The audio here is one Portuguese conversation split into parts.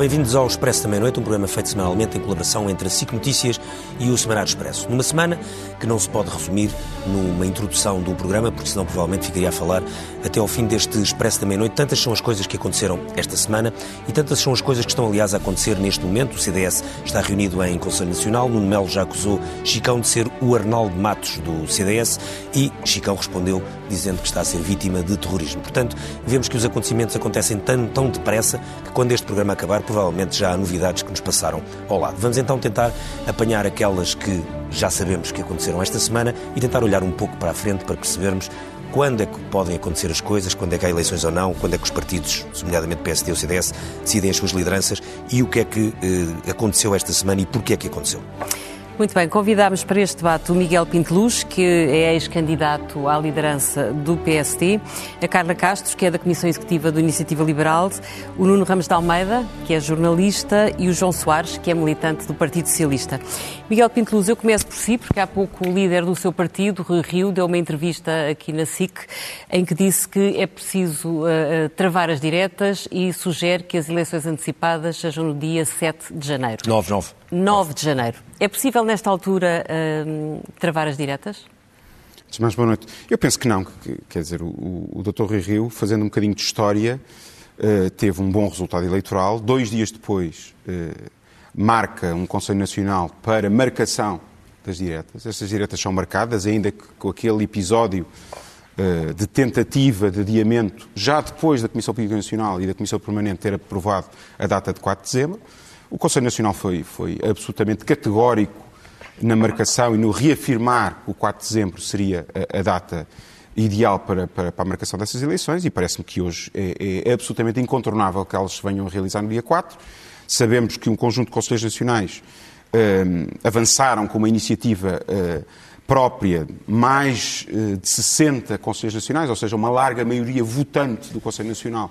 bem-vindos ao Expresso da Meia-Noite, um programa feito semanalmente em colaboração entre a SIC Notícias e o Semanário Expresso. Numa semana que não se pode resumir numa introdução do programa, porque senão provavelmente ficaria a falar até ao fim deste Expresso da Meia-Noite. Tantas são as coisas que aconteceram esta semana e tantas são as coisas que estão, aliás, a acontecer neste momento. O CDS está reunido em Conselho Nacional. Nuno Melo já acusou Chicão de ser o Arnaldo Matos do CDS e Chicão respondeu dizendo que está a ser vítima de terrorismo. Portanto, vemos que os acontecimentos acontecem tão, tão depressa que quando este programa acabar, provavelmente já há novidades que nos passaram ao lado. Vamos então tentar apanhar aquelas que já sabemos que aconteceram esta semana e tentar olhar um pouco para a frente para percebermos quando é que podem acontecer as coisas, quando é que há eleições ou não, quando é que os partidos, nomeadamente PSD ou CDS, decidem as suas lideranças e o que é que eh, aconteceu esta semana e porquê é que aconteceu. Muito bem, convidámos para este debate o Miguel Pinteluz, que é ex-candidato à liderança do PSD, a Carla Castro, que é da Comissão Executiva do Iniciativa Liberal, o Nuno Ramos de Almeida, que é jornalista, e o João Soares, que é militante do Partido Socialista. Miguel Pinteluz, eu começo por si, porque há pouco o líder do seu partido, Rui Rio, deu uma entrevista aqui na SIC, em que disse que é preciso uh, travar as diretas e sugere que as eleições antecipadas sejam no dia 7 de janeiro. 9, 9. 9 de janeiro. É possível, nesta altura, uh, travar as diretas? Antes mais, boa noite. Eu penso que não. Que, quer dizer, o, o Dr. Rui Rio, fazendo um bocadinho de história, uh, teve um bom resultado eleitoral. Dois dias depois, uh, marca um Conselho Nacional para marcação das diretas. Estas diretas são marcadas, ainda que com aquele episódio uh, de tentativa de adiamento, já depois da Comissão Política Nacional e da Comissão Permanente ter aprovado a data de 4 de dezembro. O Conselho Nacional foi, foi absolutamente categórico na marcação e no reafirmar o 4 de dezembro seria a, a data ideal para, para, para, a marcação dessas eleições e parece-me que hoje é, é, absolutamente incontornável que elas se venham a realizar no dia 4. Sabemos que um conjunto de Conselhos Nacionais um, avançaram com uma iniciativa uh, própria, mais uh, de 60 Conselhos Nacionais, ou seja, uma larga maioria votante do Conselho Nacional,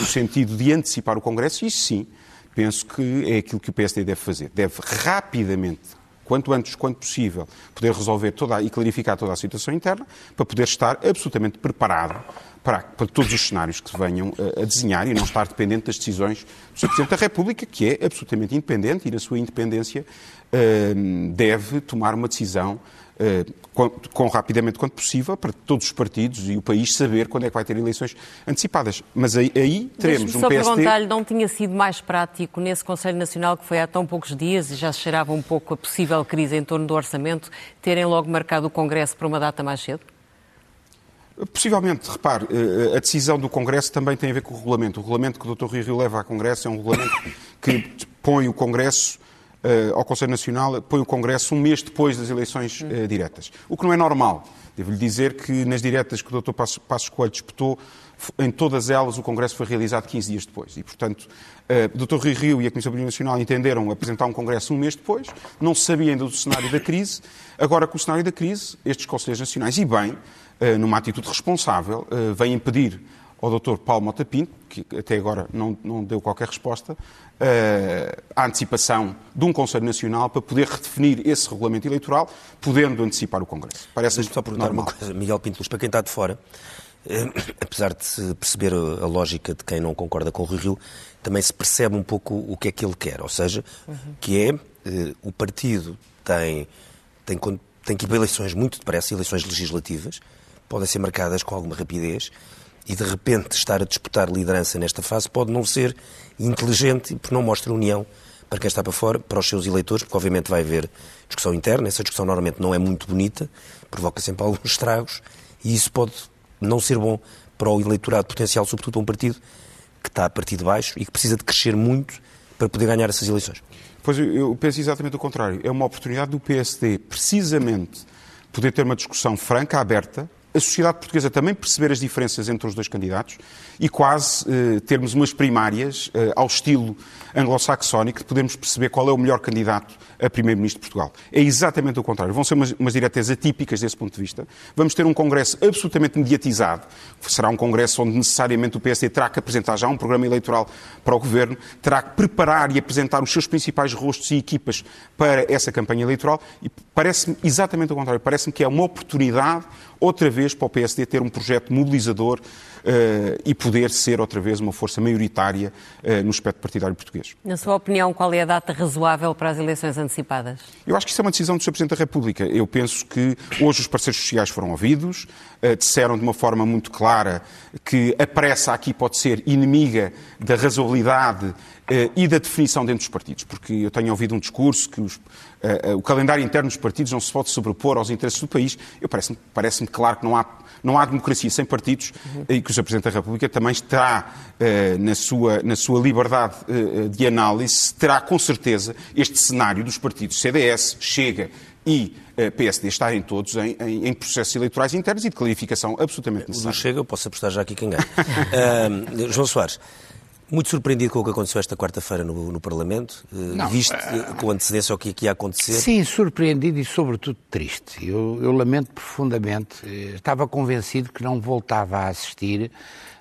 no sentido de antecipar o Congresso, isso sim, penso que é aquilo que o PSD deve fazer. Deve rapidamente, quanto antes, quanto possível, poder resolver toda, e clarificar toda a situação interna, para poder estar absolutamente preparado para, para todos os cenários que se venham a, a, desenhar e não estar dependente das decisões do Sr. Presidente da República, que é absolutamente independente e, na sua independência, uh, deve tomar uma decisão quão, rapidamente quanto possível, para todos os partidos e o país saber quando é que vai ter eleições antecipadas. Mas aí, aí teremos um só PSD... perguntar-lhe, não tinha sido mais prático nesse Conselho Nacional, que foi há tão poucos dias e já se cheirava um pouco a possível crise em torno do orçamento, terem logo marcado o Congresso para uma data mais cedo? Possivelmente, repare, eh, a decisão do Congresso também tem a ver com o regulamento. O regulamento que o Dr. Rui Rio leva ao Congresso é um regulamento que põe o Congresso ao Conselho Nacional, põe o Congresso um mês depois das eleições uh, diretas. O que não é normal. Devo-lhe dizer que nas diretas que o Dr. Passos, Coelho disputou, em todas elas o Congresso foi realizado 15 dias depois. E, portanto, o Dr. Rui Rio e a Comissão Política Nacional entenderam apresentar um Congresso um mês depois, não se sabia ainda do cenário da crise. Agora, com o cenário da crise, estes Conselhos Nacionais, e bem, numa atitude responsável, vêm impedir ao Dr. Paulo Mota Pinto, que até agora não, não deu qualquer resposta, uh, à antecipação de um Conselho Nacional para poder redefinir esse regulamento eleitoral, podendo antecipar o Congresso. Parece me só perguntar normal. uma coisa, Miguel Pinto Luz, para quem está de fora, uh, apesar de se perceber a lógica de quem não concorda com o Rio Rio, também se percebe um pouco o que é que ele quer, ou seja, uhum. que é uh, o partido tem, tem, tem que ir para eleições muito depressa, eleições legislativas, podem ser marcadas com alguma rapidez, e de repente estar a disputar liderança nesta fase pode não ser inteligente porque não mostra união para quem está para fora, para os seus eleitores, porque obviamente vai haver discussão interna, essa discussão normalmente não é muito bonita, provoca sempre alguns estragos e isso pode não ser bom para o eleitorado potencial, sobretudo para um partido que está a partir de baixo e que precisa de crescer muito para poder ganhar essas eleições. Pois eu penso exatamente o contrário. É uma oportunidade do PSD, precisamente, poder ter uma discussão franca, aberta, a sociedade portuguesa também perceber as diferenças entre os dois candidatos e quase eh, termos umas primárias eh, ao estilo anglo-saxónico de podermos perceber qual é o melhor candidato a Primeiro-Ministro de Portugal. É exatamente o contrário. Vão ser umas, umas diretas atípicas desse ponto de vista. Vamos ter um Congresso absolutamente mediatizado. Será um Congresso onde necessariamente o PSD terá que apresentar já um programa eleitoral para o Governo, terá que preparar e apresentar os seus principais rostos e equipas para essa campanha eleitoral e parece-me exatamente o contrário. Parece-me que é uma oportunidade, outra vez, para o PSD ter um projeto mobilizador e poder ser outra vez uma força maioritária uh, no espectro partidário português. Na sua opinião, qual é a data razoável para as eleições antecipadas? Eu acho que isso é uma decisão do Sr. Presidente da República. Eu penso que hoje os parceiros sociais foram ouvidos, uh, disseram de uma forma muito clara que a pressa aqui pode ser inimiga da razoabilidade e da definição dentro dos partidos, porque eu tenho ouvido um discurso que os, o calendário interno dos partidos não se pode sobrepor aos interesses do país. Eu parece-me parece claro que não há não há democracia sem partidos uhum. e que o Sr. Presidente da República também terá, eh, na, sua, na sua liberdade eh, de análise, terá com certeza este cenário dos partidos CDS, Chega e eh, PSD estarem todos em, em, em, processos eleitorais internos e de clarificação absolutamente necessária. Não chega, eu posso apostar já aqui quem ganha. uh, João Soares, muito surpreendido com o que aconteceu esta quarta-feira no, no, Parlamento, eh, Não, visto uh, com antecedência o que aqui ia acontecer? Sim, surpreendido e sobretudo triste. Eu, eu lamento profundamente. Estava convencido que não voltava a assistir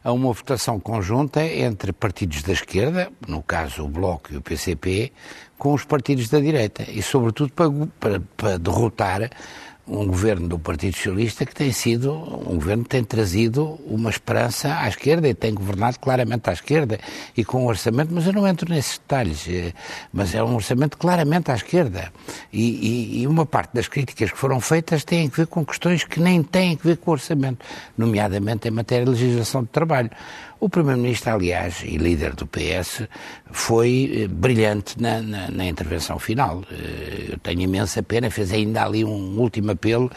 a uma votação conjunta entre partidos da esquerda, no caso o Bloco e o PCP, com os partidos da direita e, sobretudo, para, para, para derrotar um governo do Partido Socialista que tem sido um governo que tem trazido uma esperança à esquerda e tem governado claramente à esquerda e com um orçamento, mas eu não entro nesses detalhes, eh, mas é um orçamento claramente à esquerda. E, e, e uma parte das críticas que foram feitas têm a ver com questões que nem têm a ver com o orçamento, nomeadamente em matéria de legislação de trabalho. O Primeiro-Ministro, aliás, e líder do PS, foi eh, brilhante na, na, na, intervenção final. Eh, eu tenho imensa pena, fez ainda ali um último apelo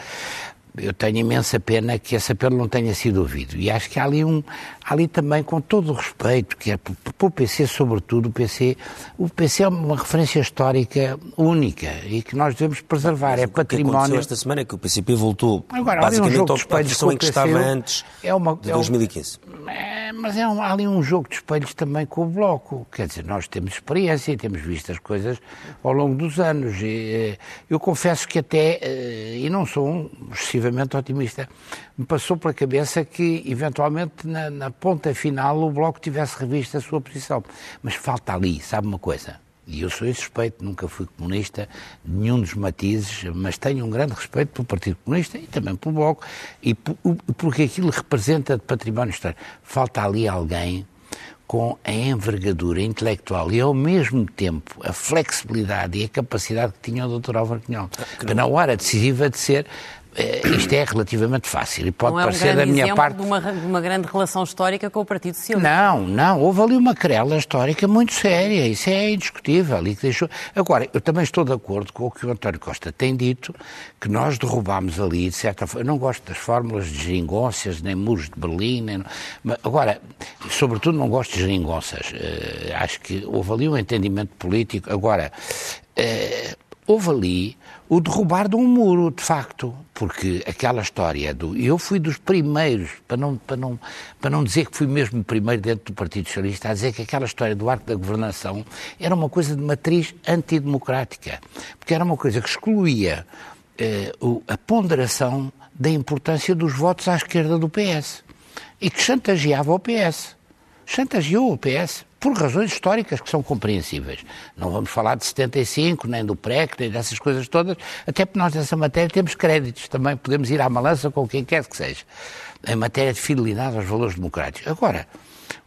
eu tenho imensa pena que esse apelo não tenha sido ouvido. E acho que há ali, um, há ali também, com todo o respeito, que é para o PC, sobretudo, o PC, o PC é uma referência histórica única e que nós devemos preservar. Mas é património. O que aconteceu esta semana é que o PCP voltou Agora, basicamente um à posição em que estava antes é uma, de 2015. É, mas é um, há ali um jogo de espelhos também com o Bloco. Quer dizer, nós temos experiência e temos visto as coisas ao longo dos anos. E, eh, eu confesso que até, eh, e não sou um excessivamente otimista, me passou pela cabeça que, eventualmente, na, na ponta final, o Bloco tivesse revisto a sua posição. Mas falta ali, sabe uma coisa? E eu sou insuspeito, nunca fui comunista, nenhum dos matizes, mas tenho um grande respeito pelo Partido Comunista e também pelo Bloco, e porque aquilo representa de património histórico. Falta ali alguém com a envergadura intelectual e, ao mesmo tempo, a flexibilidade e a capacidade que tinha o Dr. Álvaro Cunhal, para na hora decisiva de ser isto é relativamente fácil e pode não é um parecer da minha parte. De uma, de uma grande relação histórica com o Partido Socialista. Não, não, houve ali uma querela histórica muito séria, isso é indiscutível. E que deixou... Agora, eu também estou de acordo com o que o António Costa tem dito, que nós derrubámos ali, de certa forma. Eu não gosto das fórmulas de geringonças, nem muros de Berlim, nem... agora, sobretudo não gosto de geringonças. Uh, acho que houve ali um entendimento político. Agora, uh, houve ali o derrubar de um muro, de facto, porque aquela história do. Eu fui dos primeiros, para não, para, não, para não dizer que fui mesmo primeiro dentro do Partido Socialista, a dizer que aquela história do arco da governação era uma coisa de matriz antidemocrática, porque era uma coisa que excluía eh, a ponderação da importância dos votos à esquerda do PS e que chantageava o PS. Chantageou o PS por razões históricas que são compreensíveis. Não vamos falar de 75, nem do PREC, nem dessas coisas todas, até porque nós nessa matéria temos créditos também, podemos ir à malança com quem quer que seja, em matéria de fidelidade aos valores democráticos. Agora,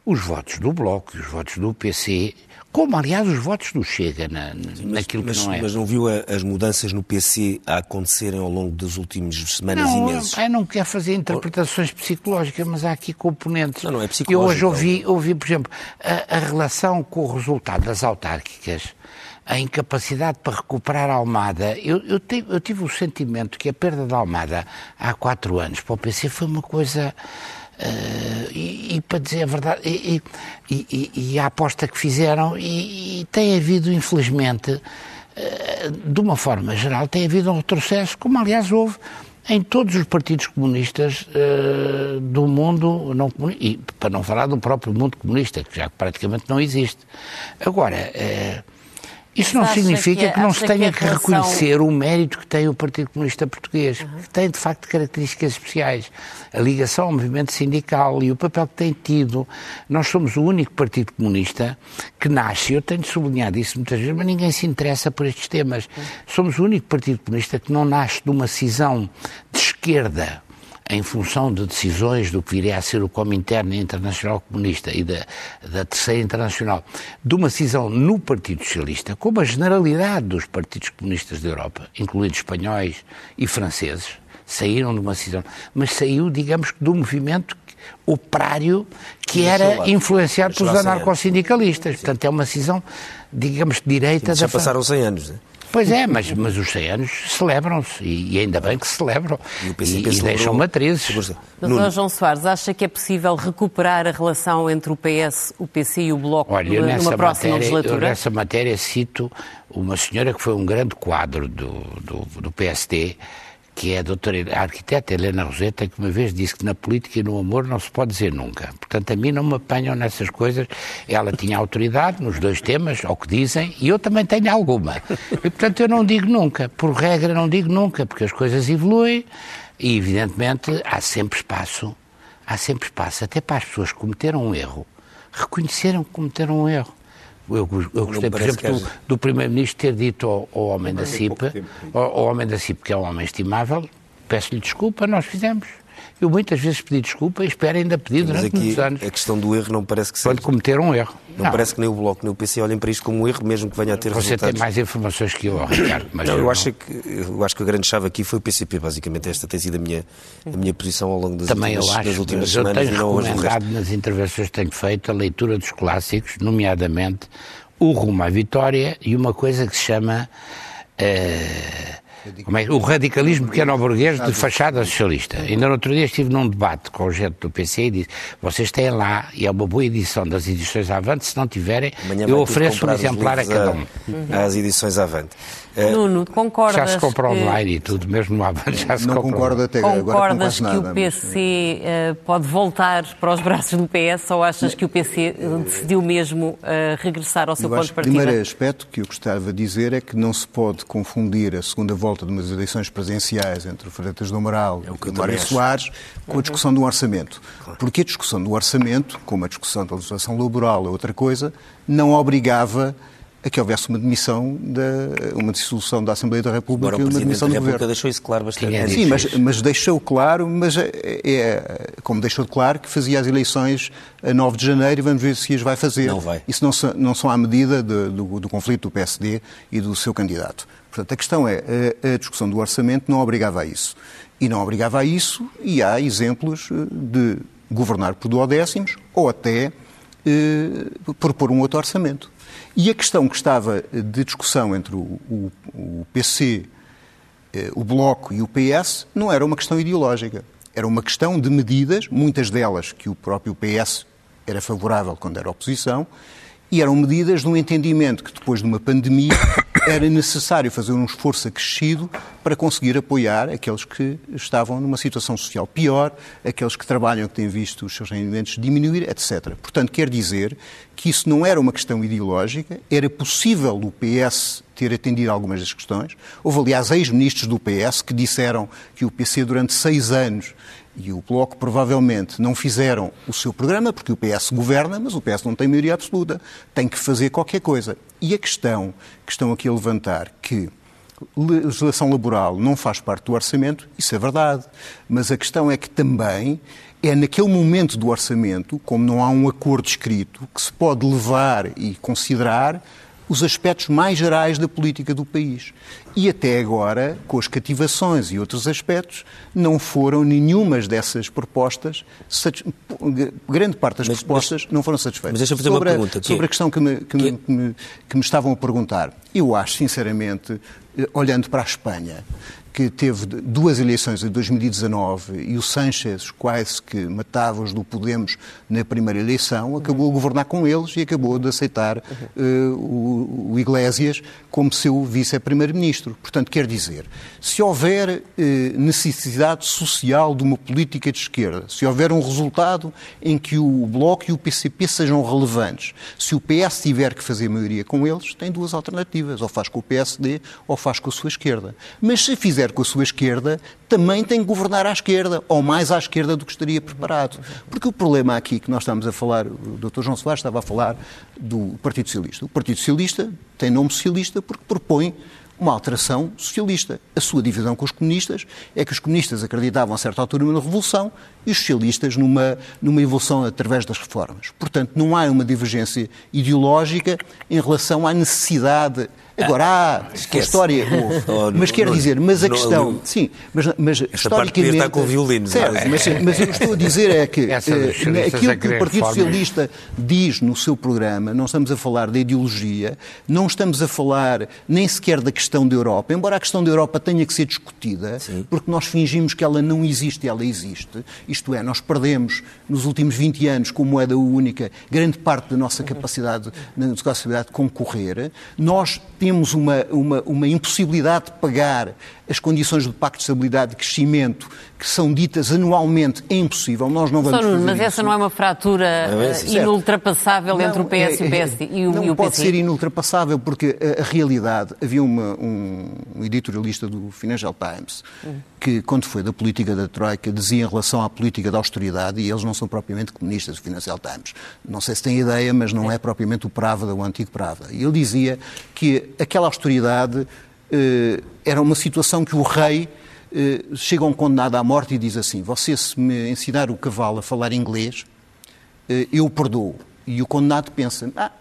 os votos do Bloco e os votos do PC como, aliás, os votos do Chega na, naquilo mas, que não é. Mas não viu a, as mudanças no PC a acontecerem ao longo das últimas semanas não, e meses? Eu não quero fazer interpretações psicológicas, mas há aqui componentes. Não, não é psicológico. Eu hoje ouvi, ouvi por exemplo, a, a relação com o resultado das autárquicas a incapacidade para recuperar a Almada. Eu, eu, tive, eu, tive, o sentimento que a perda da Almada há quatro anos para o PC foi uma coisa Uh, e, e, para dizer a verdade, e, e, e, a aposta que fizeram, e, tem havido, infelizmente, uh, de uma forma geral, tem havido um retrocesso, como aliás houve em todos os partidos comunistas uh, do mundo, não, e para não falar do próprio mundo comunista, que já praticamente não existe. Agora, isso não significa que, que, não se tenha que, que relação... reconhecer o mérito que tem o Partido Comunista Português, uhum. que tem de facto características especiais. A ligação ao movimento sindical e o papel que tem tido. Nós somos o único Partido Comunista que nasce, eu tenho sublinhado isso muitas vezes, mas ninguém se interessa por estes temas. Uhum. Somos o único Partido Comunista que não nasce de uma cisão de esquerda em função de decisões do que viria a ser o Comintern Internacional Comunista e da, da Terceira Internacional, de uma decisão no Partido Socialista, como a generalidade dos partidos comunistas da Europa, incluindo espanhóis e franceses, saíram de uma decisão, mas saiu, digamos, do movimento operário que era influenciado pelos anarcossindicalistas. Portanto, é uma decisão, digamos, de direita Já da... passaram 100 anos, não é? Pois é, mas, mas os 100 anos celebram-se e, e ainda bem que se celebram E e, e deixam matrizes. Doutor João Soares, acha que é possível recuperar a relação entre o PS, o PC e o Bloco Olha, numa, nessa, numa próxima matéria, eu legislatura? nessa matéria cito uma senhora que foi um grande quadro do, do, do PSD, que é a doutora a arquiteta Helena Roseta, que uma vez disse que na política e no amor não se pode dizer nunca. Portanto, a mim não me apanham nessas coisas. Ela tinha autoridade nos dois temas, ao que dizem, e eu também tenho alguma. E, portanto, eu não digo nunca. Por regra, não digo nunca, porque as coisas evoluem e, evidentemente, há sempre espaço, há sempre espaço, até para as pessoas que cometeram um erro, reconheceram que cometeram um erro. Eu, eu gostei, por exemplo, do, do Primeiro-Ministro ter dito ao, ao homem da CIP, ao, ao homem da CIP, que é um homem estimável, peço-lhe desculpa, nós fizemos. Eu muitas vezes pedi desculpa e espero ainda pedir durante aqui muitos anos, a questão do erro não parece que seja. quando cometeram um erro. Não, parece que nem o Bloco nem o PC olhem para isto como um erro, mesmo que venha a ter Você resultados. tem mais informações que eu, Ricardo. Mas Não, eu não. acho, que, eu acho que a grande chave aqui foi o PCP, basicamente. Esta tem sido a minha, a minha posição ao longo das Também eu últimas, acho, das últimas mas eu semanas tenho e não hoje o recomendado nas intervenções que tenho feito a leitura dos clássicos, nomeadamente O Rumo à Vitória e uma coisa que se chama é, o radicalismo pequeno-burguês de fachada socialista. Ainda no outro dia estive num debate com o gente do PC e disse vocês têm lá, e é uma boa edição das edições Avante, se não tiverem, Amanhã eu ofereço um exemplar a cada um. Às edições avante. Eh, Nuno, concordas Já se compra que... online e tudo, mesmo no Avante já se Não compra concordo até agora Concordas que nada. o mas- PC eh, pode voltar para os braços do PS ou achas que o PC eh, decidiu mesmo eh, regressar ao seu Eu ponto acho de que o partida? primeiro aspecto que eu gostava de dizer é que não se pode confundir a segunda volta de umas eleições presidenciais entre o Freitas do Amaral É o que e o Mário. Soares com a discussão do orçamento. Porque a discussão do orçamento, como a discussão da legislação laboral ou outra coisa, não obrigava a que houvesse uma demissão, da, uma dissolução da Assembleia da República Agora e o uma Presidente demissão da do República Governo. deixou isso claro bastante. É. Sim, mas, mas deixou claro, mas é, é- como deixou claro que fazia as eleições a 9 de janeiro e vamos ver se as vai fazer. Não vai. Isso não, são- não são à medida de- do, do conflito do PSD e do seu candidato. Portanto, a questão é, a, a discussão do orçamento não obrigava a isso. E não obrigava a isso, e há exemplos eh, de governar por duodécimos ou até propor um outro orçamento. E a questão que estava de discussão entre o, o- o PC eh, o Bloco e o PS não era uma questão ideológica. Era uma questão de medidas, muitas delas que o próprio PS era favorável quando era oposição, e eram medidas de um entendimento que depois de uma pandemia era necessário fazer um esforço acrescido para conseguir apoiar aqueles que estavam numa situação social pior, aqueles que trabalham que têm visto os seus rendimentos diminuir, etc. Portanto, quer dizer que isso não era uma questão ideológica, era possível o PS ter atendido algumas das questões. Houve, aliás, ex-ministros do PS que disseram que o PC durante seis anos e o Bloco provavelmente não fizeram o seu programa, porque o PS governa, mas o PS não tem maioria absoluta. Tem que fazer qualquer coisa. E a questão que estão aqui a levantar, que legislação laboral não faz parte do orçamento, isso é verdade. Mas a questão é que também é naquele momento do orçamento, como não há um acordo escrito, que se pode levar e considerar os aspectos mais gerais da política do país. E até agora, com as cativações e outros aspectos, não foram nenhumas dessas propostas, grande parte das Mas- propostas não foram satisfeitas. mas deixa-me fazer uma sobre a- pergunta, que Sobre é- a questão que me, que, me, que é- que me- que me estavam a perguntar, eu acho, sinceramente, eh, olhando para a Espanha, que teve duas eleições em 2019 e o Sánchez quase que matava-os do Podemos na primeira eleição, acabou a governar com eles e acabou de aceitar eh, o, o Iglesias como seu vice-primeiro-ministro. Portanto, quer dizer, se houver eh, necessidade social de uma política de esquerda, se houver um resultado em que o Bloco e o PCP sejam relevantes, se o PS tiver que fazer maioria com eles, tem duas alternativas, ou faz com o PSD ou faz com a sua esquerda. Mas se fizer com a sua esquerda, também tem que governar à esquerda, ou mais à esquerda do que estaria preparado. Porque o problema aqui que nós estamos a falar, o Dr. João Soares estava a falar do Partido Socialista. O Partido Socialista tem nome socialista porque propõe uma alteração socialista. A sua divisão com os comunistas é que os comunistas acreditavam a certa altura numa revolução e os socialistas numa, numa evolução através das reformas. Portanto, não há uma divergência ideológica em relação à necessidade Agora, há a história houve. Oh, mas quer dizer, mas a questão. sim, mas, mas historicamente. Está com violino. Certo, mas, mas eu estou a dizer é que eh, aquilo que o Partido Socialista diz no seu programa, não estamos a falar da ideologia, não estamos a falar nem sequer da questão da Europa, embora a questão da Europa tenha que ser discutida, sim. porque nós fingimos que ela não existe e ela existe. Isto é, nós perdemos nos últimos 20 anos, como moeda única, grande parte da nossa capacidade, da nossa capacidade de concorrer. Nós temos uma, uma, uma impossibilidade de pagar as condições do Pacto de Estabilidade e Crescimento que são ditas anualmente é impossível. Nós não vamos fazer Mas essa não é uma fratura é inultrapassável não, entre o PS é, e o PSD e o, não e o pode ser inultrapassável porque a, a realidade, havia uma, um, um, editorialista do Financial Times que, quando foi da política da Troika, dizia em relação à política da austeridade, e eles não são propriamente comunistas, o Financial Times. Não sei se têm ideia, mas não é propriamente o Pravda, o antigo Pravda. E ele dizia que aquela austeridade eh, era uma situação que o rei eh, chega a um condenado à morte e diz assim: Você, se me ensinar o cavalo a falar inglês, eh, eu perdoo. E o condenado pensa: Ah,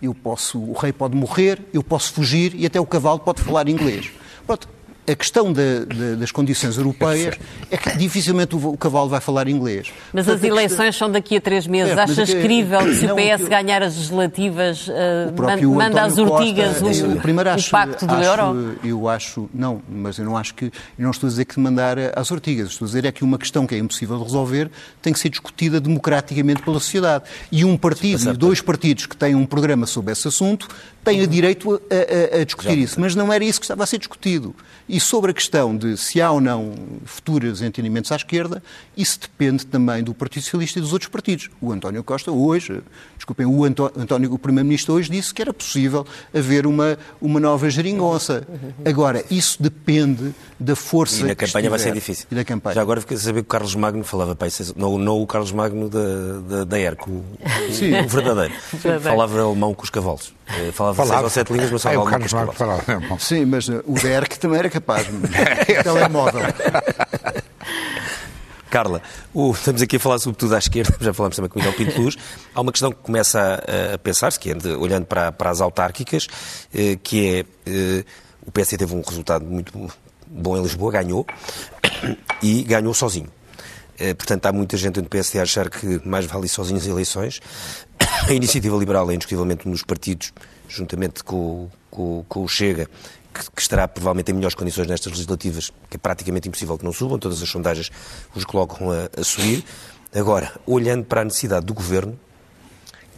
eu posso, o rei pode morrer, eu posso fugir e até o cavalo pode falar inglês. Pronto, a questão de, de, das condições europeias é que dificilmente o, o, cavalo vai falar inglês. Mas Portanto, as eleições questão... são daqui a três meses. É, Achas é, crível que se não, o PS ganhar as legislativas, uh, manda às urtigas Costa, o, primeiro acho, o pacto do acho, euro? Eu acho, não, mas eu não acho que, eu não estou a dizer que mandar às urtigas. Estou a dizer é que uma questão que é impossível de resolver tem que ser discutida democraticamente pela sociedade. E um partido, e dois partidos que têm um programa sobre esse assunto, têm o direito a, a, a discutir Já, isso. Mas não era isso que estava a ser discutido. E sobre a questão de se há ou não futuros entendimentos à esquerda, isso depende também do Partido Socialista e dos outros partidos. O António Costa hoje, desculpem, o António, o Primeiro-Ministro hoje disse que era possível haver uma, uma nova geringonça. Agora, isso depende da força. E na campanha vai ser difícil. E da campanha. Já agora fiquei a saber que o Carlos Magno falava, pai, não, não o Carlos Magno da, da, da ERC, o, Sim. o verdadeiro. Falava alemão com os cavalos. Eh, falava, falava. seis ou sete línguas, mas falava é, alemão com os cavalos. Falava, Sim, mas uh, o da ERC também era capaz. telemóvel. Carla, o, estamos aqui a falar sobretudo à esquerda, já falamos também com o Miguel Pinto Luz. Há uma questão que começa a, a pensar-se, que é de, olhando para, para, as autárquicas, eh, que é eh, o PSD teve um resultado muito bom em Lisboa, ganhou, e ganhou sozinho. Eh, portanto, há muita gente no PSD a achar que mais vale ir sozinho as eleições. A iniciativa liberal é indiscutivelmente um dos partidos, juntamente com, com, com o Chega, que, estará provavelmente em melhores condições nestas legislativas, que é praticamente impossível que não subam, todas as sondagens os colocam a, a subir. Agora, olhando para a necessidade do Governo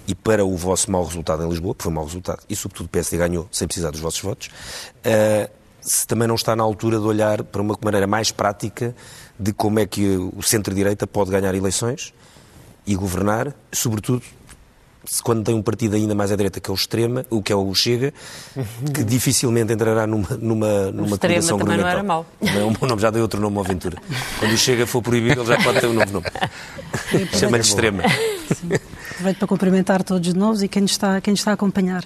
e para o vosso mau resultado em Lisboa, que foi um mau resultado, e sobretudo o PSD ganhou sem precisar dos vossos votos, uh, se também não está na altura de olhar para uma maneira mais prática de como é que o centro-direita pode ganhar eleições e governar, sobretudo quando tem um partido ainda mais à direita que é o Extrema, o que é o Chega, que dificilmente entrará numa, numa, numa coligação também não era mau. bom nome, já deu outro nome à aventura. Quando o Chega for proibido, ele já pode ter um novo nome. Chama-lhe Extrema. Aproveito para cumprimentar todos de novo e quem está, quem está a acompanhar.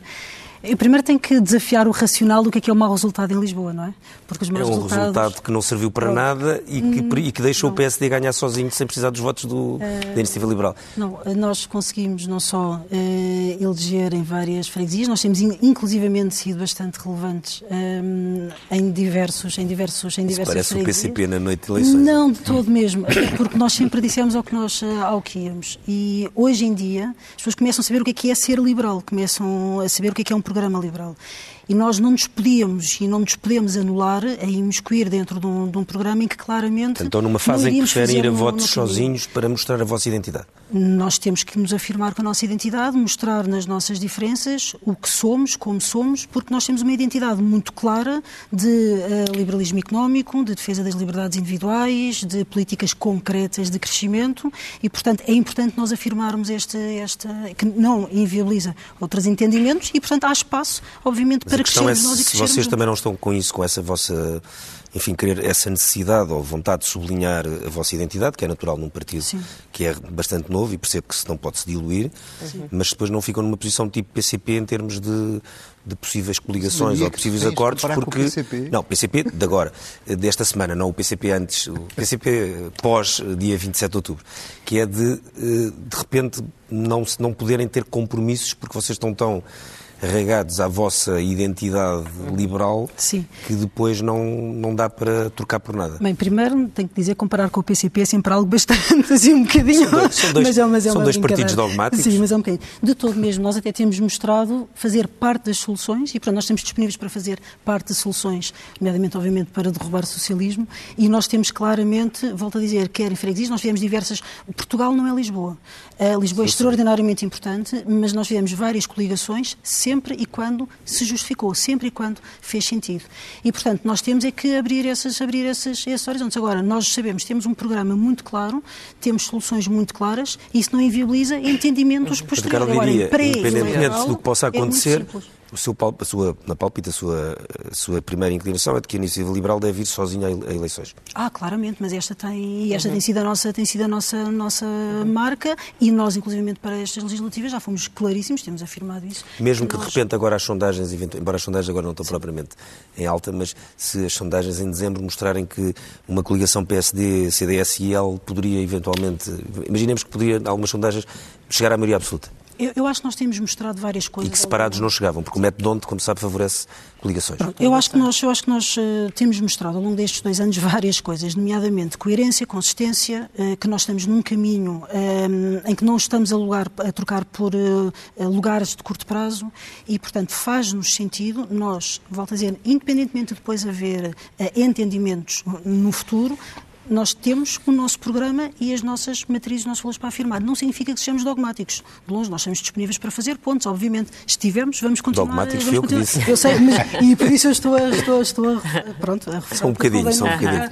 Eu primeiro tenho que desafiar o racional do que é, que é o mau resultado em Lisboa, não é? Porque os maus é um resultados... resultado que não serviu para nada e que, hum, e que deixou não. o PSD ganhar sozinho sem precisar dos votos do, uh, da Iniciativa Liberal. Não, nós conseguimos não só uh, eleger em várias freguesias, nós temos inclusivamente sido bastante relevantes um, em diversos em diversos em diversas parece freguesias. o PCP na noite de eleições. Não, de todo mesmo, porque nós sempre dissemos ao que nós ao que íamos. E hoje em dia as pessoas começam a saber o que é que é ser liberal, começam a saber o que é que é um programa liberal. E nós não nos podíamos e não nos podemos anular a imiscuir dentro de um, de um programa em que claramente. Então, numa fase em que preferem ir a votos sozinhos para mostrar a vossa identidade? Nós temos que nos afirmar com a nossa identidade, mostrar nas nossas diferenças o que somos, como somos, porque nós temos uma identidade muito clara de uh, liberalismo económico, de defesa das liberdades individuais, de políticas concretas de crescimento e, portanto, é importante nós afirmarmos este, esta, que não inviabiliza outros entendimentos e, portanto, há espaço, obviamente, para para a questão é crescermos nós e se crescermos vocês juntos. também não estão com isso, com essa vossa, enfim, querer essa necessidade ou vontade de sublinhar a vossa identidade, que é natural num partido Sim. que é bastante novo e percebo que se não pode se diluir, mas depois não ficam numa posição tipo PCP em termos de, de possíveis coligações ou possíveis acordos, porque PCP. não, PCP de agora, desta semana, não o PCP antes, o PCP pós eh, dia 27 de outubro, que é de, eh, de repente, não, se- não poderem ter compromissos porque vocês estão tão arraigados à vossa identidade liberal Sim. que depois não, não dá para trocar por nada. Bem, primeiro tenho que dizer comparar com o PCP é sempre algo bastante assim um bocadinho. São dois- são dois- mas é, mas é são dois partidos dogmáticos. Sim, mas é um bocadinho. De todo mesmo, nós até temos mostrado fazer parte das soluções e, portanto, nós estamos disponíveis para fazer parte das soluções, nomeadamente, obviamente, para derrubar o socialismo e nós temos claramente, volto a dizer, quer em freguesias, nós fizemos diversas. Portugal não é Lisboa. A Lisboa é extraordinariamente importante, mas nós fizemos várias coligações sempre e quando se justificou, sempre e quando fez sentido. E, portanto, nós temos é que abrir, essas, abrir essas, esses horizontes. Agora, nós sabemos, temos um programa muito claro, temos soluções muito claras e isso não inviabiliza entendimentos posteriores. Agora, diria, independentemente do que possa é acontecer, simples. O seu, a sua, na palpite, a sua, a sua primeira inclinação é de que a iniciativa liberal deve ir sozinha a ele- a eleições. Ah, claramente, mas esta tem, esta Uhum. tem sido a nossa, tem sido a nossa, nossa marca e nós, inclusivamente para estas legislativas, já fomos claríssimos, temos afirmado isso. Mesmo que de nós- repente agora as sondagens, embora as sondagens agora não estão propriamente em alta, mas se as sondagens em dezembro mostrarem que uma coligação PSD, CDS e L poderia eventualmente, imaginemos que poderia, algumas sondagens, chegar à maioria absoluta. Eu, eu acho que nós temos mostrado várias coisas. E que separados não chegavam, porque o método onde, como sabe, favorece coligações. Eu acho que nós, eu acho que nós eh, temos mostrado ao longo destes dois anos várias coisas, nomeadamente coerência, consistência, eh, que nós estamos num caminho eh, em que não estamos a, lugar- a trocar por eh, lugares de curto prazo e, portanto, faz-nos sentido nós, volto a dizer, independentemente de depois haver entendimentos no futuro, nós temos o nosso programa e as nossas matrizes, os nossos valores para afirmar. Não significa que sejamos dogmáticos. De longe, nós estamos disponíveis para fazer pontos, obviamente. Se tivermos, vamos continuar. Dogmáticos vamos fui eu que continuar. disse. Eu sei, mas, e por isso eu estou a, estou, estou a, pronto, a reforçar Só um bocadinho, só um no- bocadinho.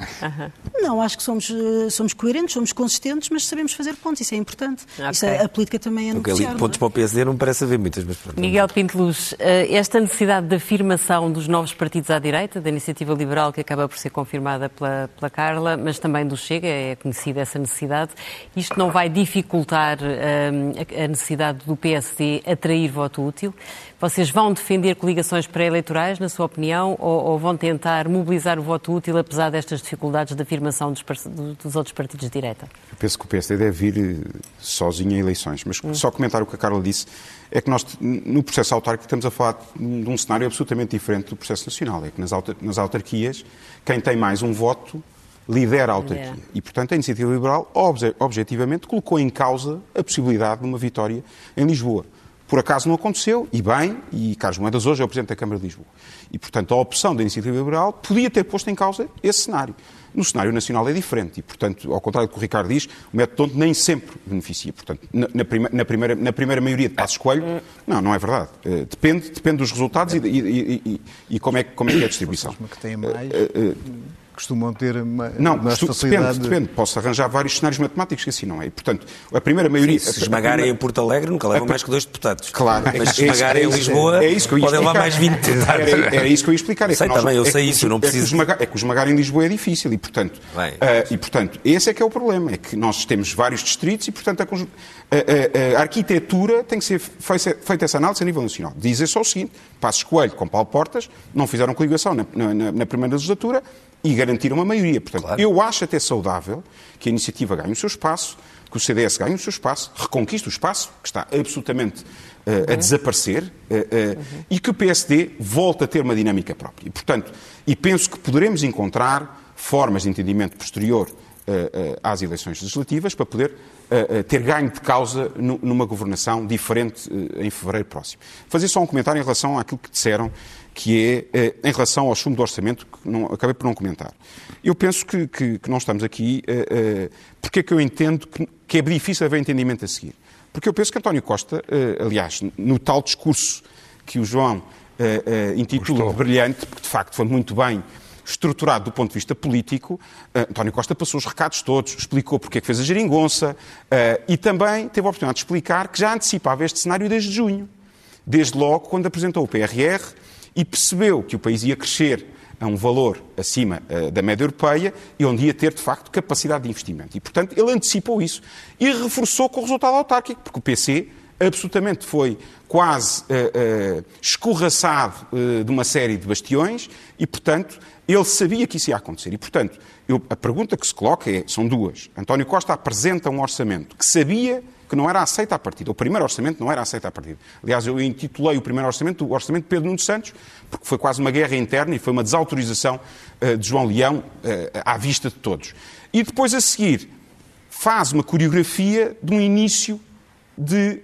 Não, acho que somos, eh, somos coerentes, somos consistentes, mas sabemos fazer pontos, isso é importante. Ok. Isso é- a política também é Porque ali negociar. pontos para o PSD não me parece haver muitas, mas pronto. Miguel Pinteluz, eh, esta necessidade de afirmação dos novos partidos à direita, da Iniciativa Liberal, que acaba por ser confirmada pela, pela Carla, mas também do Chega, é conhecida essa necessidade, isto não vai dificultar eh, a necessidade do PSD atrair voto útil? Vocês vão defender coligações pré-eleitorais, na sua opinião, ou, ou vão tentar mobilizar o voto útil, apesar destas dificuldades de afirmação dos, dos outros partidos de direita? Eu penso que o PSD deve ir eh, sozinho a eleições. Mas só comentar o que a Carla disse é que nós, no processo autárquico, estamos a falar de um cenário absolutamente diferente do processo nacional. É que nas autarquias, quem tem mais um voto lidera a autarquia. Lidera. E, portanto, a Iniciativa Liberal, obje- objetivamente, colocou em causa a possibilidade de uma vitória em Lisboa. Por acaso não aconteceu, e bem, e Carlos Moedas hoje é o Presidente da Câmara de Lisboa. E, portanto, a opção da Iniciativa Liberal podia ter posto em causa esse cenário. No cenário nacional é diferente e, portanto, ao contrário do que o Ricardo diz, o método Tonto nem sempre beneficia. Portanto, na, na prima- na primeira, na primeira maioria de Passos Coelho, não, não é verdade. Eh, depende, depende dos resultados e, e- e- e- e como, é, que- como é que é a distribuição. Que têm mais costumam ter ma- Não, mais costu- facilidade. depende, depende. Posso arranjar vários cenários matemáticos que assim não é. E, portanto, a primeira maioria... Se a- a esmagarem primeira- em Porto Alegre, nunca levam mais que dois deputados. Claro, Mas se é esmagarem é em isso- Lisboa, é isso que eu ia podem levar explicar. mais 20 deputados. Era, era isso que eu ia explicar. É que Sei nós- também, eu é sei que- isso, eu não é que preciso- esmagar- É que o esmagar em Lisboa é difícil e, portanto, Bem. ah, e, portanto, esse é que é o problema. É que nós temos vários distritos e, portanto, a, conju- a- a- a arquitetura tem que ser feita, feita essa análise a nível nacional. Dizer só o seguinte, Passos Coelho com Paulo Portas não fizeram coligação na, na- na primeira legislatura e garantiram uma maioria. Portanto, eu acho até saudável que a iniciativa ganhe o seu espaço, que o CDS ganhe o seu espaço, reconquiste o espaço, que está absolutamente eh, a desaparecer, eh, eh, e que o PSD volte a ter uma dinâmica própria. E, portanto, e penso que poderemos encontrar formas de entendimento posterior às eleições legislativas para poder ter ganho de causa nu- numa governação diferente eh, em fevereiro próximo. Fazer só um comentário em relação àquilo que disseram, que é eh, em relação ao chumbo do orçamento, que não, acabei por não comentar. Eu penso que, que, que não estamos aqui, eh, eh, porque é que eu entendo que, que é difícil haver entendimento a seguir. Porque eu penso que António Costa, eh, aliás, no tal discurso que o João eh, eh, intitula brilhante, porque de facto foi muito bem estruturado do ponto de vista político, eh, António Costa passou os recados todos, explicou porque é que fez a geringonça eh, e também teve a oportunidade de explicar que já antecipava este cenário desde junho. Desde logo, quando apresentou o PRR e percebeu que o país ia crescer a um valor acima uh, da média europeia e onde ia ter, de facto, capacidade de investimento. E, portanto, ele antecipou isso e reforçou com o resultado autárquico, porque o PC absolutamente foi quase uh, uh, escorraçado de uma série de bastiões e, portanto, ele sabia que isso ia acontecer. E, portanto, eu, a pergunta que se coloca é, são duas. António Costa apresenta um orçamento que sabia que não era aceito à partida. O primeiro orçamento não era aceito à partida. Aliás, eu intitulei o primeiro orçamento o orçamento de Pedro Nuno Santos, porque foi quase uma guerra interna e foi uma desautorização uh, de João Leão uh, à vista de todos. E depois, a seguir, faz uma coreografia de um início de,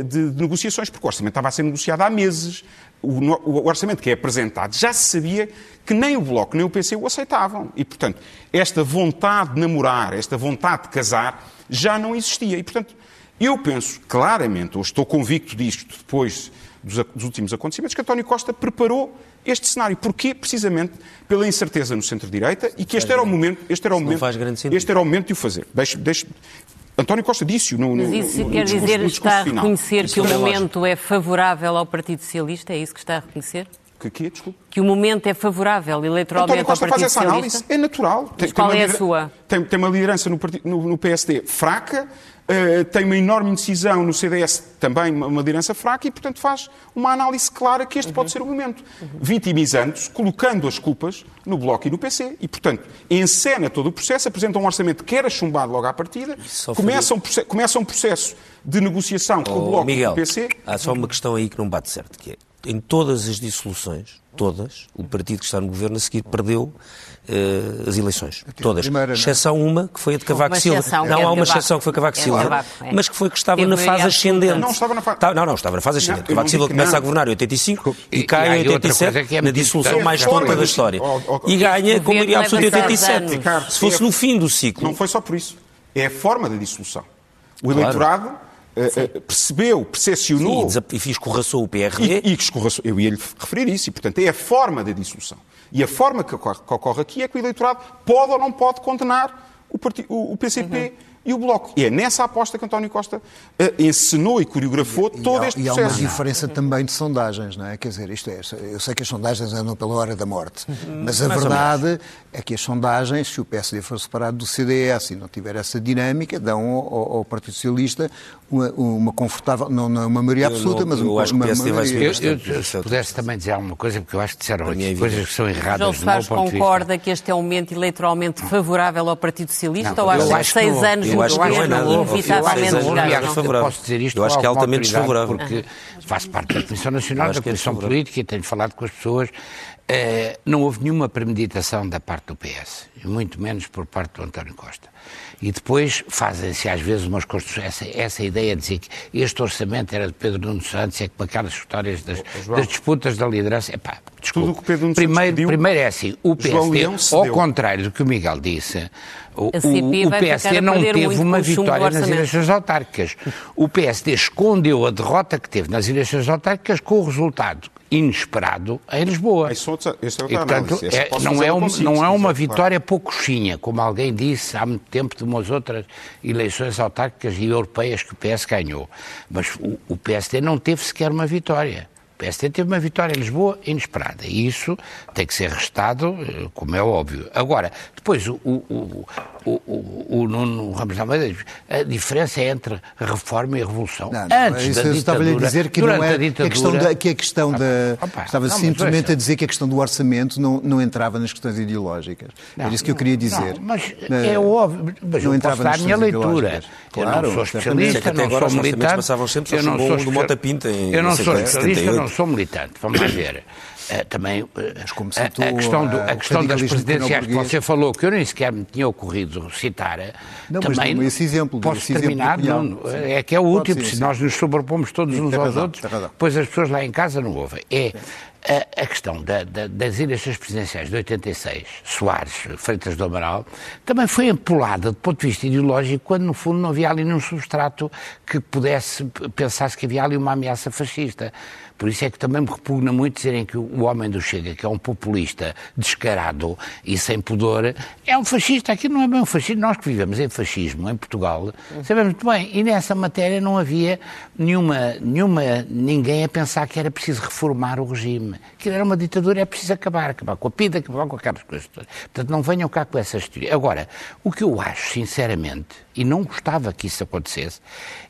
uh, de, de negociações, porque o orçamento estava a ser negociado há meses. O, o orçamento que é apresentado já se sabia que nem o Bloco nem o PC o aceitavam. E, portanto, esta vontade de namorar, esta vontade de casar, já não existia. E, portanto, eu penso claramente, ou estou convicto disto depois dos, dos últimos acontecimentos, que António Costa preparou este cenário. Porquê? Precisamente pela incerteza no centro-direita e que este era o momento, este era o momento, este era o momento de o fazer. Deixe, deixe, António Costa disse-o no, no, Mas isso no, quer discurso, dizer, no está a reconhecer que o é momento é favorável ao Partido Socialista? É isso que está a reconhecer? Que, que? Que o momento é favorável eleitoralmente António Costa ao Partido faz essa Socialista? análise, é natural. Mas qual é a sua? Tem, tem uma liderança no, no, no PSD fraca, uh, tem uma enorme indecisão no CDS, também uma, uma liderança fraca, e, portanto, faz uma análise clara que este uhum. pode ser o momento. Uhum. Vitimizando-se, colocando as culpas no Bloco e no PC, e, portanto, encena todo o processo, apresenta um orçamento que era chumbado logo à partida, começa um, começa um processo de negociação com oh, o Bloco Miguel, e o PC. Há só uma questão aí que não bate certo, que é, em todas as dissoluções, todas, o partido que está no governo a seguir perdeu uh, as eleições. Todas. Primeira, exceção uma, que foi a de Cavaco Silva. Não, é há uma Cavaco. exceção que foi Cavaco É Silva, Cavaco, é. mas que foi que estava na fase ascendente. absoluta. Não, estava na fase- Tá- Não, não, estava na fase ascendente. Não, Cavaco não Silva começa não. a governar em 85 E- e cai em outra 87 coisa que é na dissolução mais É tonta da história. E ganha com maioria absoluta em leva seis 87. anos. Se fosse no fim do ciclo, Não foi só por isso. É a forma da dissolução. O eleitorado eh, eh, percebeu, percepcionou Sim, e escorraçou o PRD. e, e escorraçou. Eu ia-lhe referir isso. E, portanto, é a forma da dissolução. E a forma que ocorre, que ocorre aqui é que o eleitorado pode ou não pode condenar o, o- o PCP e o Bloco. E é nessa aposta que António Costa eh, encenou e coreografou todo e há, este e há uma processo. diferença também de sondagens, não é? Quer dizer, isto é, eu sei que as sondagens andam pela hora da morte, mas a Mais verdade é que as sondagens, se o PSD for separado do CDS e não tiver essa dinâmica, dão ao, ao Partido Socialista uma, uma confortável, não, não é uma maioria Eu absoluta, não- mas eu uma, acho uma, uma maioria. Eu, eu, é se pudesse também dizer alguma coisa, porque eu acho que disseram é aqui coisas que são João erradas do meu Soares ponto de vista. concorda que este é um momento eleitoralmente favorável ao Partido Socialista Não, ou acha que acho que seis anos Eu acho que não é governo nada. Eu é favorável. posso dizer isto Eu acho que é altamente desfavorável. Porque faço parte da Comissão Nacional, Eu da é Comissão desfavorável. Política e tenho falado com as pessoas. Eh, não houve nenhuma premeditação da parte do PS, muito menos por parte do António Costa. E depois fazem-se às vezes umas construções, essa, essa ideia de dizer que este orçamento era de Pedro Nuno Santos, é com aquelas histórias das, das disputas da liderança. Epá, desculpe. Tudo o que Pedro Nuno primeiro, pediu, primeiro é assim, o PSD, ao contrário do que o Miguel disse, o, o, o PSD não teve uma vitória nas eleições autárquicas. O PSD escondeu a derrota que teve nas eleições autárquicas com o resultado inesperado em Lisboa. É outra- esse é E, portanto, é- posso não, é um- consigo, não é uma claro. vitória poucochinha, como alguém disse há muito tempo de umas outras eleições autárquicas e europeias que o PS ganhou. Mas o, o PSD não teve sequer uma vitória. O PSD teve uma vitória em Lisboa inesperada e isso tem que ser restado, eh, como é óbvio. Agora, depois o, o, o, o, o, Nuno Ramos Almeida diz, a diferença é entre a reforma e a revolução. Não, não, Antes isso da eu estava-lhe a ditadura, dizer que durante não é a que a questão ditadura- da, que a questão da Opa, estava não, simplesmente veja. a dizer que a questão do orçamento não, não entrava nas questões ideológicas. Era isso que eu queria dizer. Não, mas é óbvio. Mas não eu entrava posso dar a minha leitura. ideológicas. eu Claro, não sou é especialista, até não agora sou os orçamentos militante. passavam sempre só eu não sou do espe- Mota Pinta em Eu não não sei sou quando, especialista, eu 78. não sou militante. Vamos lá ver. Eh, também eh, a- a, questão, do- a questão das presidenciais que você falou, que eu nem sequer me tinha ocorrido citar, eh, Não, mas também dê-me esse exemplo, posso esse exemplo terminar, Cunhal. não, é que é o último, se nós nos sobrepomos todos uns aos outros, pois as pessoas lá em casa não ouvem. É a, a questão da- da- das eleições presidenciais de 86, Soares, Freitas do Amaral, também foi empolada do ponto de vista ideológico, quando no fundo não havia ali nenhum substrato que pudesse pensar-se que havia ali uma ameaça fascista. Por isso é que também me repugna muito dizerem que o, homem do Chega, que é um populista descarado e sem pudor, é um fascista. Aqui não é bem um fascista. Nós que vivemos em fascismo em Portugal, sabemos muito bem. E nessa matéria não havia nenhuma, nenhuma, ninguém a pensar que era preciso reformar o regime. Que era uma ditadura, é preciso acabar. Acabar com a PIDA, acabar com aquelas coisas todas. Portanto, não venham cá com essas teorias. Agora, o que eu acho, sinceramente, e não gostava que isso acontecesse,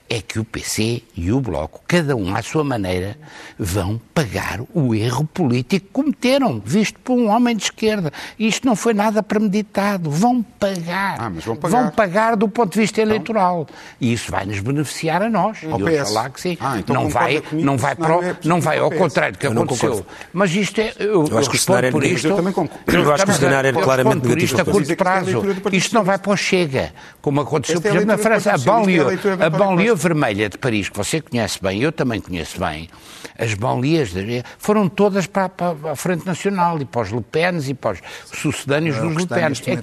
é que o PC e o Bloco, cada um à sua maneira, vão pagar o erro político que cometeram, visto por um homem de esquerda. Isto não foi nada premeditado. Vão pagar. Ah, vão pagar. Vão pagar do ponto de vista eleitoral. E isso vai nos beneficiar a nós. Ao e eu PS. falar que sim. Ah, então não vai, comigo não vai, para o- é não vai ao contrário do que Eu aconteceu. Mas isto é. Eu, Eu acho que o cenário é por isto. Eu também concordo. Eu acho que o cenário é claramente negativo isto a curto é a prazo. Isto não vai para o Chega, como aconteceu, é por exemplo, na França. É a banlieue, vermelha de Paris, que você conhece bem, eu também conheço bem, as banlieues foram todas para, para a Frente Nacional e para os Le Pens e para os sucedâneos É o dos momento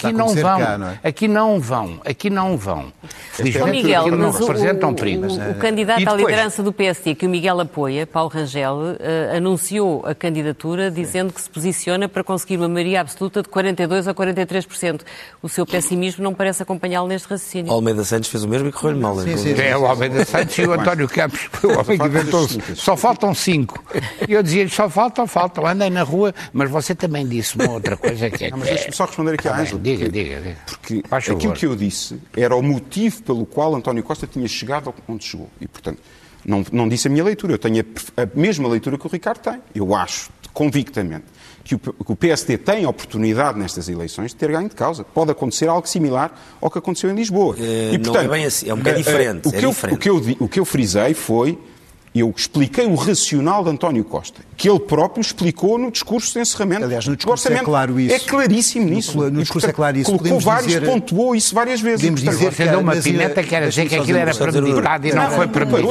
Aqui não vão, cá, não é? aqui não vão, aqui não vão. Felizmente, Miguel, aqui não mas o, representam perigo. o- o candidato E à depois? liderança do PSD, que o Miguel apoia, Paulo Rangel, eh, anunciou a candidatura dizendo que se posiciona para conseguir uma maioria absoluta de 42% a 43%. O seu pessimismo não parece acompanhá-lo neste raciocínio. Almeida Santos fez o mesmo e correu-lhe mal. Sim, sim, É o Almeida Santos e o António Campos, foi o homem que inventou Só faltam cinco. E eu dizia só faltam, faltam, andem na rua, mas você também disse uma outra coisa que é. Não, mas deixe-me só responder aqui à Tá Ângela. Diga, diga, diga. Porque Faz favor. aquilo que eu disse era o motivo pelo qual António Costa tinha chegado onde chegou. E, portanto, não, não disse a minha leitura. Eu tenho a, a mesma leitura que o Ricardo tem. Eu acho, convictamente, que o, que PSD tem a oportunidade nestas eleições de ter ganho de causa. Pode acontecer algo similar ao que aconteceu em Lisboa. Eh, não é bem assim, é um bocado diferente, O é que, eu, diferente. o que eu o que eu frisei foi eu expliquei o racional de António Costa, que ele próprio explicou no discurso de encerramento. Aliás, no discurso é claro isso. É claríssimo No- nisso. no E, discurso portanto, é claro isso. Colocou Podemos vários, dizer- pontuou isso várias vezes. Podemos E, portanto, dizer Você deu uma nas- pimenta que era dizer que aquilo era premeditado e não, Não, foi premeditado.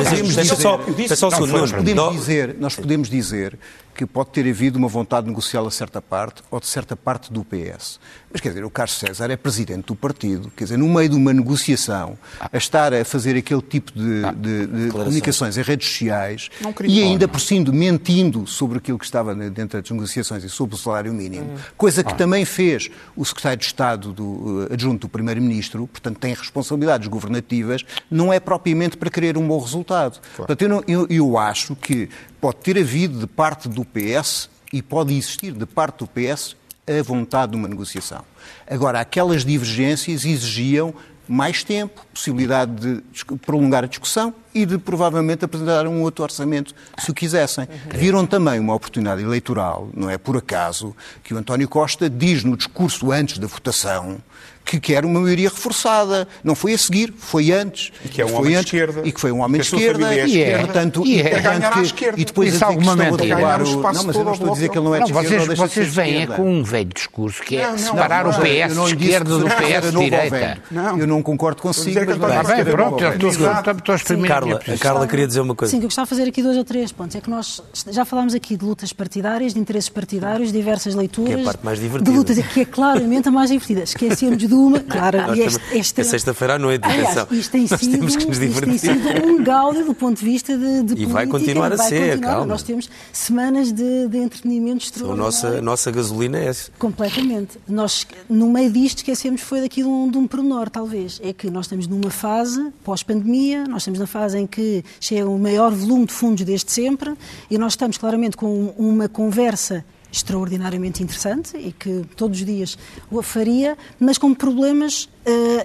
Podemos dizer, nós podemos dizer que pode ter havido uma vontade negocial a certa parte ou de certa parte do PS. Mas, quer dizer, o Carlos César é presidente do partido, quer dizer, no meio de uma negociação, a estar a fazer aquele tipo de, de- de comunicações em redes sociais e ainda por cima mentindo sobre aquilo que estava dentro das negociações e sobre o salário mínimo, coisa que também fez o secretário de Estado do, eh, adjunto do Primeiro-Ministro, portanto tem responsabilidades governativas, não é propriamente para querer um bom resultado. Portanto, eu, não- eu- eu acho que pode ter havido de parte do PS e pode existir de parte do PS a vontade de uma negociação. Agora, aquelas divergências exigiam mais tempo, possibilidade de prolongar a discussão e de provavelmente apresentar um outro orçamento, se o quisessem. Viram também uma oportunidade eleitoral, não é por acaso, que o António Costa diz no discurso antes da votação que quer uma maioria reforçada. Não foi a seguir, foi antes. E que é um Foi homem de antes, esquerda. E que foi um homem de esquerda. é e, esquerda. portanto, E é. portanto, ganhar à que- esquerda. E depois Isso a dizer que alguma estão a Ganhar o espaço Não, mas eu não estou a dizer que ele não é de Não, esquerda vocês, ou de vocês de vêm é com um velho discurso que é Não, não, separar não, o PS Eu não de disse esquerda que do PS direita. Eu não concordo consigo, mas Bem, pronto, estou- a exprimir a Carla, queria dizer uma coisa. Sim, eu gostava de fazer aqui dois ou três pontos é que nós já falámos aqui de lutas partidárias, de interesses partidários, diversas leituras. Que é a parte mais divertida. De lutas, que é claramente a mais divertida. Esquecemos de uma, claro, e este, este é sexta-feira à noite, Aliás, atenção. isto tem Nós sido, temos que nos isto tem divertir. sido um gáudio do ponto de vista de, de E vai política, continuar a vai ser, continuar. calma. Nós temos semanas de, de entretenimento A extraordinário. nossa, a nossa gasolina é essa. Completamente. Nós, no meio disto, esquecemos foi daqui de um, de um pormenor, talvez. É que nós estamos numa fase pós-pandemia, nós estamos na fase em que chega o maior volume de fundos desde sempre e nós estamos claramente com uma conversa extraordinariamente interessante e que todos os dias o faria, mas com problemas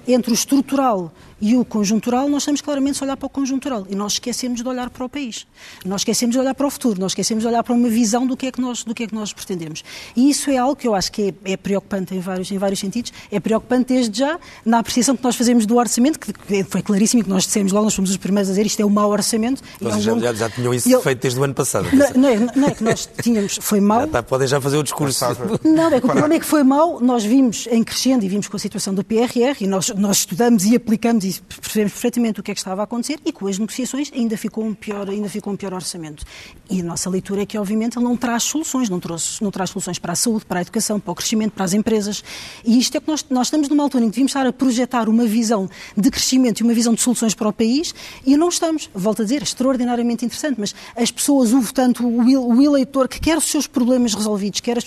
entre o estrutural e o conjuntural, nós estamos claramente a olhar para o conjuntural e nós esquecemos de olhar para o país. Nós esquecemos de olhar para o futuro, nós esquecemos de olhar para uma visão do que é que nós, do que é que nós pretendemos. E isso é algo que eu acho que é, é preocupante em vários, em vários sentidos. É preocupante desde já na apreciação que nós fazemos do orçamento, que foi claríssimo que nós dissemos logo, nós fomos os primeiros a dizer isto é um mau orçamento. e é um Vocês já, já, já tinham isso e ele- feito desde o ano passado. Não, não é, não é que nós tínhamos, foi mau. Já está, podem já fazer o discurso. Não, é que o problema é que foi mau, nós vimos em crescendo e vimos com a situação do PRR, PRR e nós, nós estudamos e aplicamos e percebemos perfeitamente o que é que estava a acontecer e com as negociações ainda ficou um pior, ainda ficou um pior orçamento. E a nossa leitura é que, obviamente, ele não traz soluções, não, trouxe, não traz soluções para a saúde, para a educação, para o crescimento, para as empresas. E isto é que nós, nós estamos numa altura em que devíamos estar a projetar uma visão de crescimento e uma visão de soluções para o país e não estamos. Volto a dizer, extraordinariamente interessante, mas as pessoas, o votante, o, eleitor que quer os seus problemas resolvidos, quer,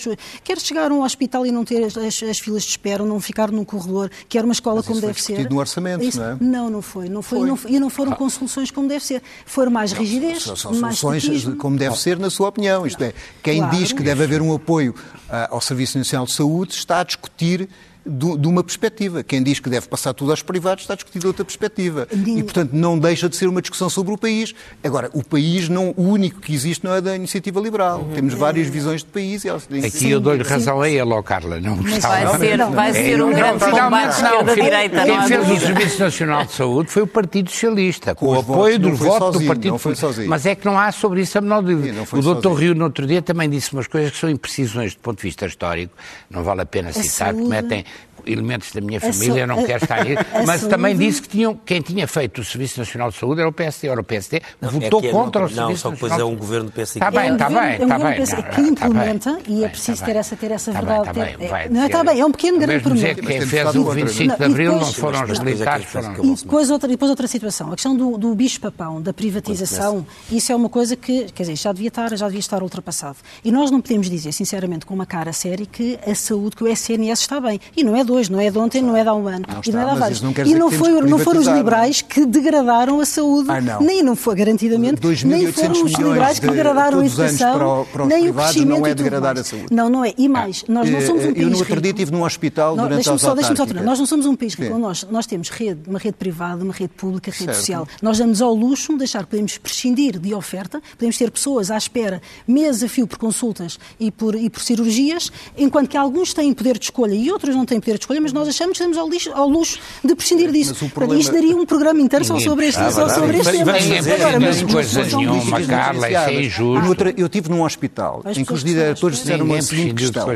quer chegar a um hospital e não ter as, as, as filas de espera, não ficar num corredor, quer uma escola mas como deve ser. no orçamento, isso, não é? Não, não foi. Não foi, foi. Não, e não foram ah. com soluções como deve ser. Foram mais rigidez, são, são mais soluções como deve ser, na sua opinião. Isto é, quem claro. diz que deve haver um apoio uh, ao Serviço Nacional de Saúde está a discutir de uma perspectiva. Quem diz que deve passar tudo aos privados está a discutir de outra perspectiva. E, portanto, não deixa de ser uma discussão sobre o país. Agora, o país, não, o único que existe não é da iniciativa liberal. Uhum. Temos várias visões de país. E elas Aqui eu dou-lhe razão a ele, ó Carla. Não Mas vai ser, vai ser um grande combate da direita. Quem fez o Serviço Nacional de Saúde foi o Partido Socialista, com o apoio do voto do Partido Socialista. Mas é que não há sobre isso a menor dúvida. O doutor Rio, no outro dia, também disse umas coisas que são imprecisões do ponto de vista histórico. Não vale a pena citar, que metem elementos da minha família, não quero estar aí, mas saúde... também disse que tinham, quem tinha feito o Serviço Nacional de Saúde era o PSD, era o PSD, não, votou é, é contra não, o Serviço Nacional Não, só que depois é um governo do PSD. Está bem, está bem, está bem. Que implementa e é preciso ter essa, ter essa verdade. Está bem, não, está bem, é um pequeno grande problema. Quem fez o 25 de Abril não foram os militares. E depois outra, depois outra situação, a questão do, do bicho-papão, da privatização, isso é uma coisa que, quer dizer, já devia estar, já devia estar ultrapassado. E nós não podemos dizer, sinceramente, com uma cara séria, que a saúde, que o SNS está bem. E não é de hoje, não é de ontem, não é de há um ano. Não está, e não é de há vários. Não e não, foi, não foram os liberais que degradaram a saúde, ah, nem não foi garantidamente, nem foram os liberais que degradaram a educação, para o, para nem o crescimento não é degradar a saúde. Não, não é. E mais, nós não somos um país Eu no outro dia estive num hospital não, durante as só, deixa só Nós não somos um país rico. Nós, nós temos rede, uma rede privada, uma rede pública, rede certo. social. Nós damos ao luxo de deixar que podemos prescindir de oferta, podemos ter pessoas à espera meses a fio por consultas e por, e por cirurgias, enquanto que alguns têm poder de escolha e outros não têm poder de escolha, mas nós achamos que estamos ao, lixo, ao luxo de prescindir disso. Problema... Isto daria um programa inteiro só sobre este, só sobre este tema. Agora, mas coisa nenhuma, Carla, isso é injusto. Eu estive num hospital em que os diretores disseram uma seguinte questão,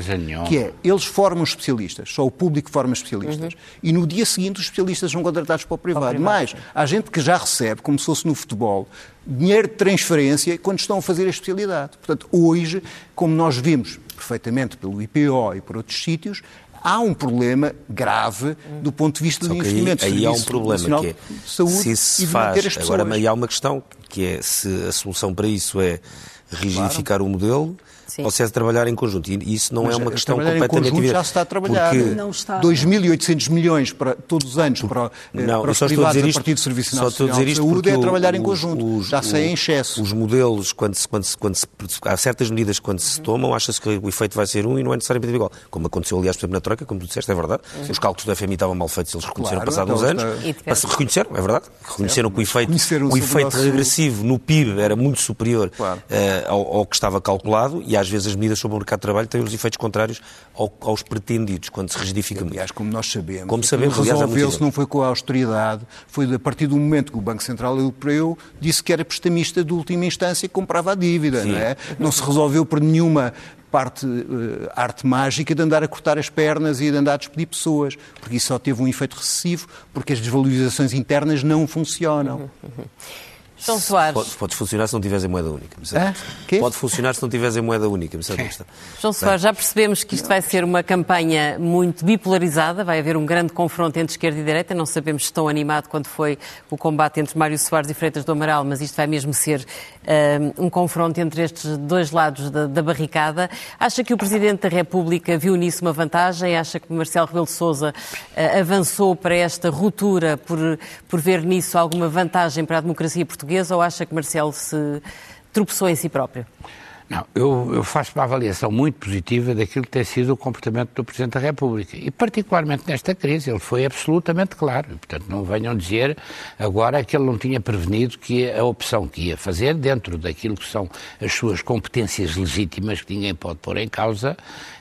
que é, eles formam especialistas, só o público forma especialistas, uhum. e no dia seguinte os especialistas são contratados para o privado. Mas há gente que já recebe, como se fosse no futebol, dinheiro de transferência quando estão a fazer a especialidade. Portanto, hoje, como nós vimos perfeitamente pelo IPO e por outros sítios, há um problema grave do ponto de vista do investimento. Aí, aí há um problema que é saúde se se faz. Agora, aí há uma questão que é se a solução para isso é rigidificar claro. o modelo Sim. ou se é de trabalhar em conjunto. E isso não Mas é uma questão completamente evidente. já se está a trabalhar. Porque... Não está. 2.800 milhões para, todos os anos para, eh, não, para os privados a, a partir do Serviço Nacional de Saúde é trabalhar em conjunto. Os, já sei em excesso. Os modelos, quando se, quando se, quando se, há certas medidas quando se tomam, acha-se que o efeito vai ser um e não é necessariamente igual. Como aconteceu, aliás, por exemplo, na Troika, como tu disseste, é verdade. Uhum. Os cálculos do FMI estavam mal feitos, eles reconheceram claro, passados uns então, anos. Está... Reconheceram, é verdade. Reconheceram que o efeito, o efeito regressivo no PIB era muito superior claro. uh, ao, ao que estava calculado e às vezes as medidas sobre o mercado de trabalho têm os efeitos contrários ao, aos pretendidos, quando se rigidifica muito. Aliás, como nós sabemos, como sabemos resolveu-se não foi com a austeridade, foi a partir do momento que o Banco Central Europeu disse que era prestamista de última instância e comprava a dívida, Sim. não é? Não se resolveu por nenhuma parte uh, arte mágica de andar a cortar as pernas e de andar a despedir pessoas, porque isso só teve um efeito recessivo, porque as desvalorizações internas não funcionam. Uhum, uhum. Soares. Pode, pode, funcionar se não tiveres em moeda única. Pode funcionar se não tiveres em moeda única. João Soares, já percebemos que isto vai ser uma campanha muito bipolarizada, vai haver um grande confronto entre esquerda e direita. Não sabemos se tão animado quando foi o combate entre Mário Soares e Freitas do Amaral, mas isto vai mesmo ser um, um confronto entre estes dois lados da, da, barricada. Acha que o Presidente da República viu nisso uma vantagem? Acha que Marcelo Rebelo de Sousa uh, avançou para esta ruptura por, por ver nisso alguma vantagem para a democracia portuguesa? Ou acha que Marcelo se tropeçou em si próprio? Não, eu, eu, faço uma avaliação muito positiva daquilo que tem sido o comportamento do Presidente da República. E, particularmente nesta crise, ele foi absolutamente claro. portanto, não venham dizer agora que ele não tinha prevenido que a opção que ia fazer, dentro daquilo que são as suas competências legítimas, que ninguém pode pôr em causa,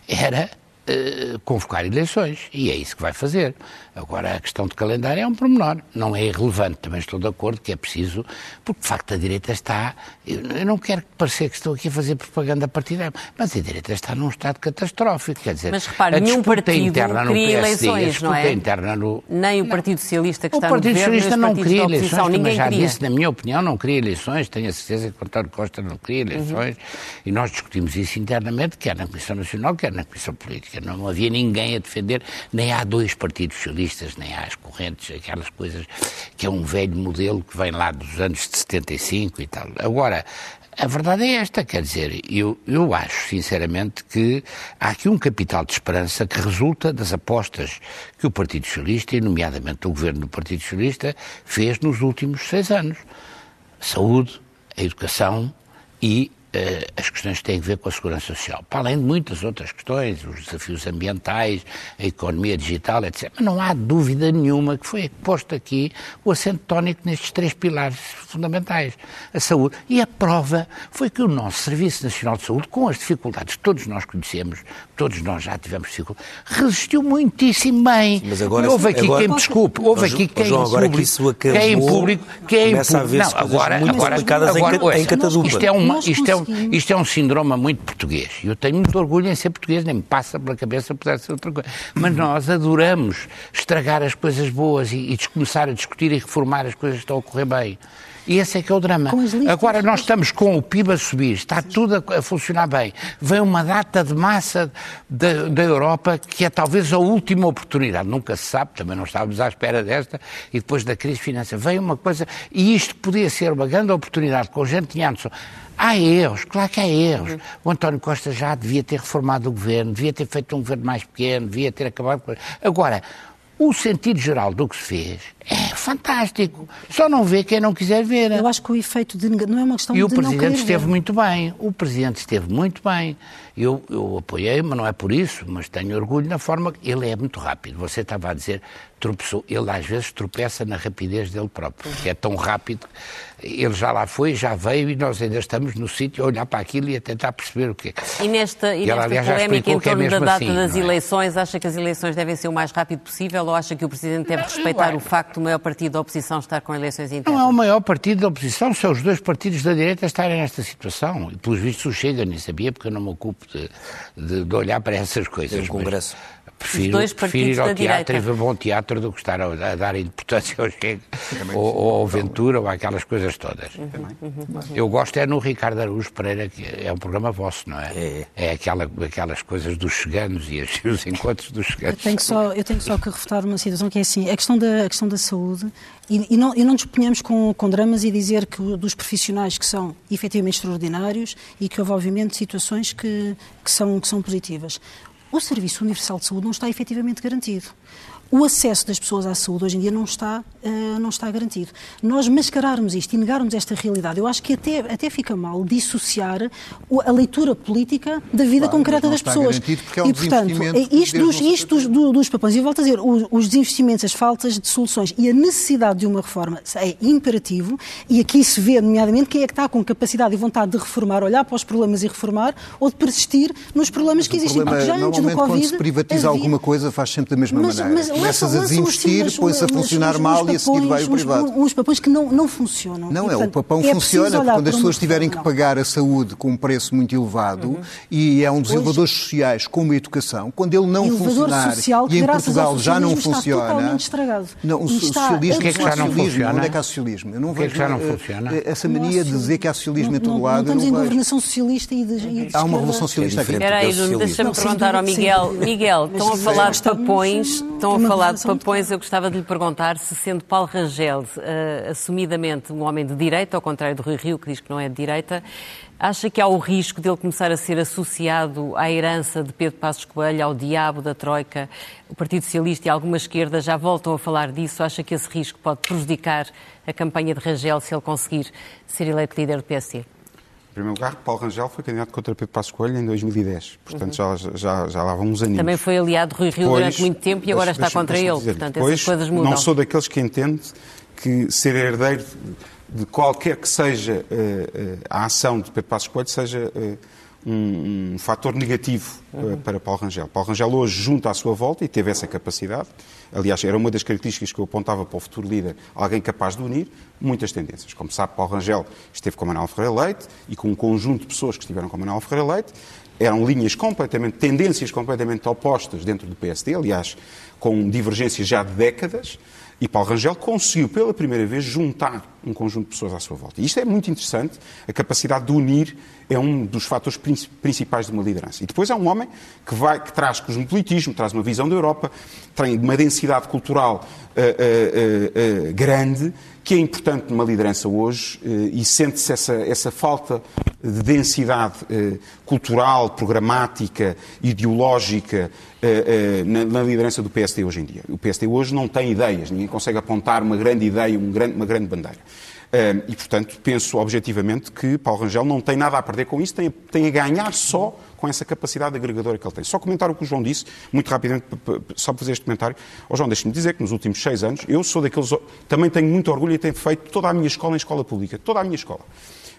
era uh, convocar eleições. E é isso que vai fazer. Agora, a questão de calendário é um pormenor. Não é irrelevante. Também estou de acordo que é preciso, porque de facto a direita está. Eu, eu não quero parecer que estou aqui a fazer propaganda partidária, mas a direita está num estado catastrófico. Quer dizer, mas repare, nenhum partido interna no PSD, eleições, não é? interna no... Nem o Partido Socialista que o está Partido no governo, Socialista não queria eleições, ninguém já queria. disse, na minha opinião, não queria eleições. Tenho a certeza que o António Costa não queria eleições. Uhum. E nós discutimos isso internamente, quer na Comissão Nacional, quer na Comissão Política. Não havia ninguém a defender, nem há dois partidos socialistas, nem há as correntes, aquelas coisas que é um velho modelo que vem lá dos anos de 75 e tal. Agora, a verdade é esta, quer dizer, eu, eu acho sinceramente que há aqui um capital de esperança que resulta das apostas que o Partido Socialista, e nomeadamente o governo do Partido Socialista, fez nos últimos seis anos. Saúde, a educação e as questões que têm a ver com a segurança social, para além de muitas outras questões, os desafios ambientais, a economia digital, etc. Mas não há dúvida nenhuma que foi posto aqui o acento tónico nestes três pilares fundamentais, a saúde. E a prova foi que o nosso Serviço Nacional de Saúde, com as dificuldades que todos nós conhecemos, todos nós já tivemos dificuldades, resistiu muitíssimo bem. Mas agora, houve aqui agora, quem me desculpe, houve aqui quem João, agora público, que isso acabou, quem em público, quem em público. Não, agora, muito agora, complicadas em agora, em Catadupa. Isto é, uma, isto, é um, isto é um síndrome muito português. Eu tenho muito orgulho em ser português, nem me passa pela cabeça poder ser outra coisa. Mas nós adoramos estragar as coisas boas e, e começar a discutir e reformar as coisas que estão a correr bem. E esse é que é o drama. Agora nós estamos com o PIB a subir, está tudo a, funcionar bem. Vem uma data de massa da, da Europa que é talvez a última oportunidade. Nunca se sabe, também não estávamos à espera desta, e depois da crise financeira. Vem uma coisa, e isto podia ser uma grande oportunidade com gente tinha Anderson. Há erros, claro que há erros. O António Costa já devia ter reformado o governo, devia ter feito um governo mais pequeno, devia ter acabado com. Agora, o sentido geral do que se fez é fantástico. Só não vê quem não quiser ver. Eu acho que o efeito de não é uma questão E o de não Presidente querer esteve ver. muito bem. O Presidente esteve muito bem. Eu, eu apoiei, mas não é por isso, mas tenho orgulho na forma que ele é muito rápido. Você estava a dizer, tropeçou. Ele às vezes tropeça na rapidez dele próprio, que é tão rápido. Ele já lá foi, já veio e nós ainda estamos no sítio a olhar para aquilo e a tentar perceber o que é. E nesta, e E ela, nesta polémica em que é torno da mesmo data assim, das é? eleições, acha que as eleições devem ser o mais rápido possível ou acha que o Presidente deve respeitar o facto do maior partido da oposição estar com eleições internas? Não é o maior partido da oposição, são os dois partidos da direita a estarem nesta situação. E pelos vistos o Chega, nem sabia, porque eu não me ocupo de, de- de olhar para essas coisas. Tem um mas Congresso. Prefiro, Os dois prefiro ir partidos ao da teatro direita. e ver bom teatro do que estar a, a dar importância ao Chega, ou, ou ao Ventura, ou àquelas coisas todas. Eu gosto é no Ricardo Araújo Pereira, que é um programa vosso, não é? É. aquela, aquelas coisas dos cheganos e os, os encontros dos Eu cheganos. tenho, só, eu tenho só que refutar uma situação que é assim, a questão da, a questão da saúde, e, e não, e não nos ponhamos com, com dramas e dizer que dos profissionais que são efetivamente extraordinários e que houve, obviamente, situações que, que, são, que são positivas. O Serviço Universal de Saúde não está efetivamente garantido. O acesso das pessoas à saúde hoje em dia não está, eh, não está garantido. Nós mascararmos isto e negarmos esta realidade, eu acho que até, até fica mal dissociar a leitura política da vida Claro, concreta mas das pessoas. é um e, portanto, é isto, que dos, isto dos, do- dos papéis, e volto a dizer, os, os desinvestimentos, as faltas de soluções e a necessidade de uma reforma é imperativo e aqui se vê, nomeadamente, quem é que está com capacidade e vontade de reformar, olhar para os problemas e reformar ou de persistir nos problemas que O existem. problema Porque é, já antes do Covid. quando se privatiza havia- alguma coisa, faz sempre da mesma mas, maneira. mas Começas lançam- a lançam desinvestir, põe-se a funcionar mal e a seguir vai o papões, uns- privado. Uns papões que não, não funcionam. Não, E, é, o portanto, papão é funciona, porque quando as pessoas tiverem que pagar a saúde com um preço muito elevado e é um dos elevadores sociais como a educação, quando ele não funcionar social e em Portugal já não funciona. totalmente estragado. Não, o socialismo, O que é que já não funciona? Onde é que há socialismo? Eu não O que é que vejo já não eh, funciona? eh, essa mania de dizer que há socialismo em todo lado. Estamos em governação socialista e de, Há uma revolução socialista É aqui. Espera aí, é Nuno, deixa-me perguntar ao Miguel. Miguel, estão a falar de papões, estão a falar de papões, eu gostava de lhe perguntar se, sendo Paulo Rangel eh, assumidamente um homem de direita, ao contrário do Rui Rio, que diz que não é de direita, acha que há o risco dele começar a ser associado à herança de Pedro Passos Coelho, ao diabo da Troika, o Partido Socialista e alguma esquerda já voltam a falar disso, acha que esse risco pode prejudicar a campanha de Rangel se ele conseguir ser eleito líder do PSD? Em primeiro lugar, Paulo Rangel foi candidato contra Pedro Passos Coelho em 2010. Portanto, já, já, já lá vão uns aninhos. Também foi aliado de Rui Rio Depois- durante muito tempo e agora deixa- está contra ele. Portanto, depois, essas coisas mudam. Não sou daqueles que entende que ser herdeiro de qualquer que seja eh, eh, a ação de Pedro Passos Coelho seja eh, um, um fator negativo uhum. para Paulo Rangel. Paulo Rangel hoje junta à sua volta e teve essa capacidade. Aliás, era uma das características que eu apontava para o futuro líder, alguém capaz de unir muitas tendências. Como sabe, Paulo Rangel esteve com Manuel Ferreira Leite e com um conjunto de pessoas que estiveram com Manuel Ferreira Leite. Eram linhas completamente, tendências completamente opostas dentro do PSD, aliás, com divergências já de décadas. E Paulo Rangel conseguiu pela primeira vez juntar um conjunto de pessoas à sua volta. E isto é muito interessante, a capacidade de unir é um dos fatores principais de uma liderança. E depois é um homem que, vai, que traz cosmopolitismo, traz uma visão da Europa, tem uma densidade cultural uh, uh, uh, grande, que é importante numa liderança hoje, e sente-se essa, essa falta de densidade cultural, programática, ideológica na, na, liderança do PSD hoje em dia. O PSD hoje não tem ideias, ninguém consegue apontar uma grande ideia, um uma grande bandeira. E, portanto, penso objetivamente que Paulo Rangel não tem nada a perder com isso, tem, tem a ganhar só com essa capacidade agregadora que ele tem. Só comentar o que o João disse, muito rapidamente, só para fazer este comentário. Oh, João, deixe-me dizer que nos últimos seis anos, eu sou daqueles. Também tenho muito orgulho e tenho feito toda a minha escola em escola pública. Toda a minha escola.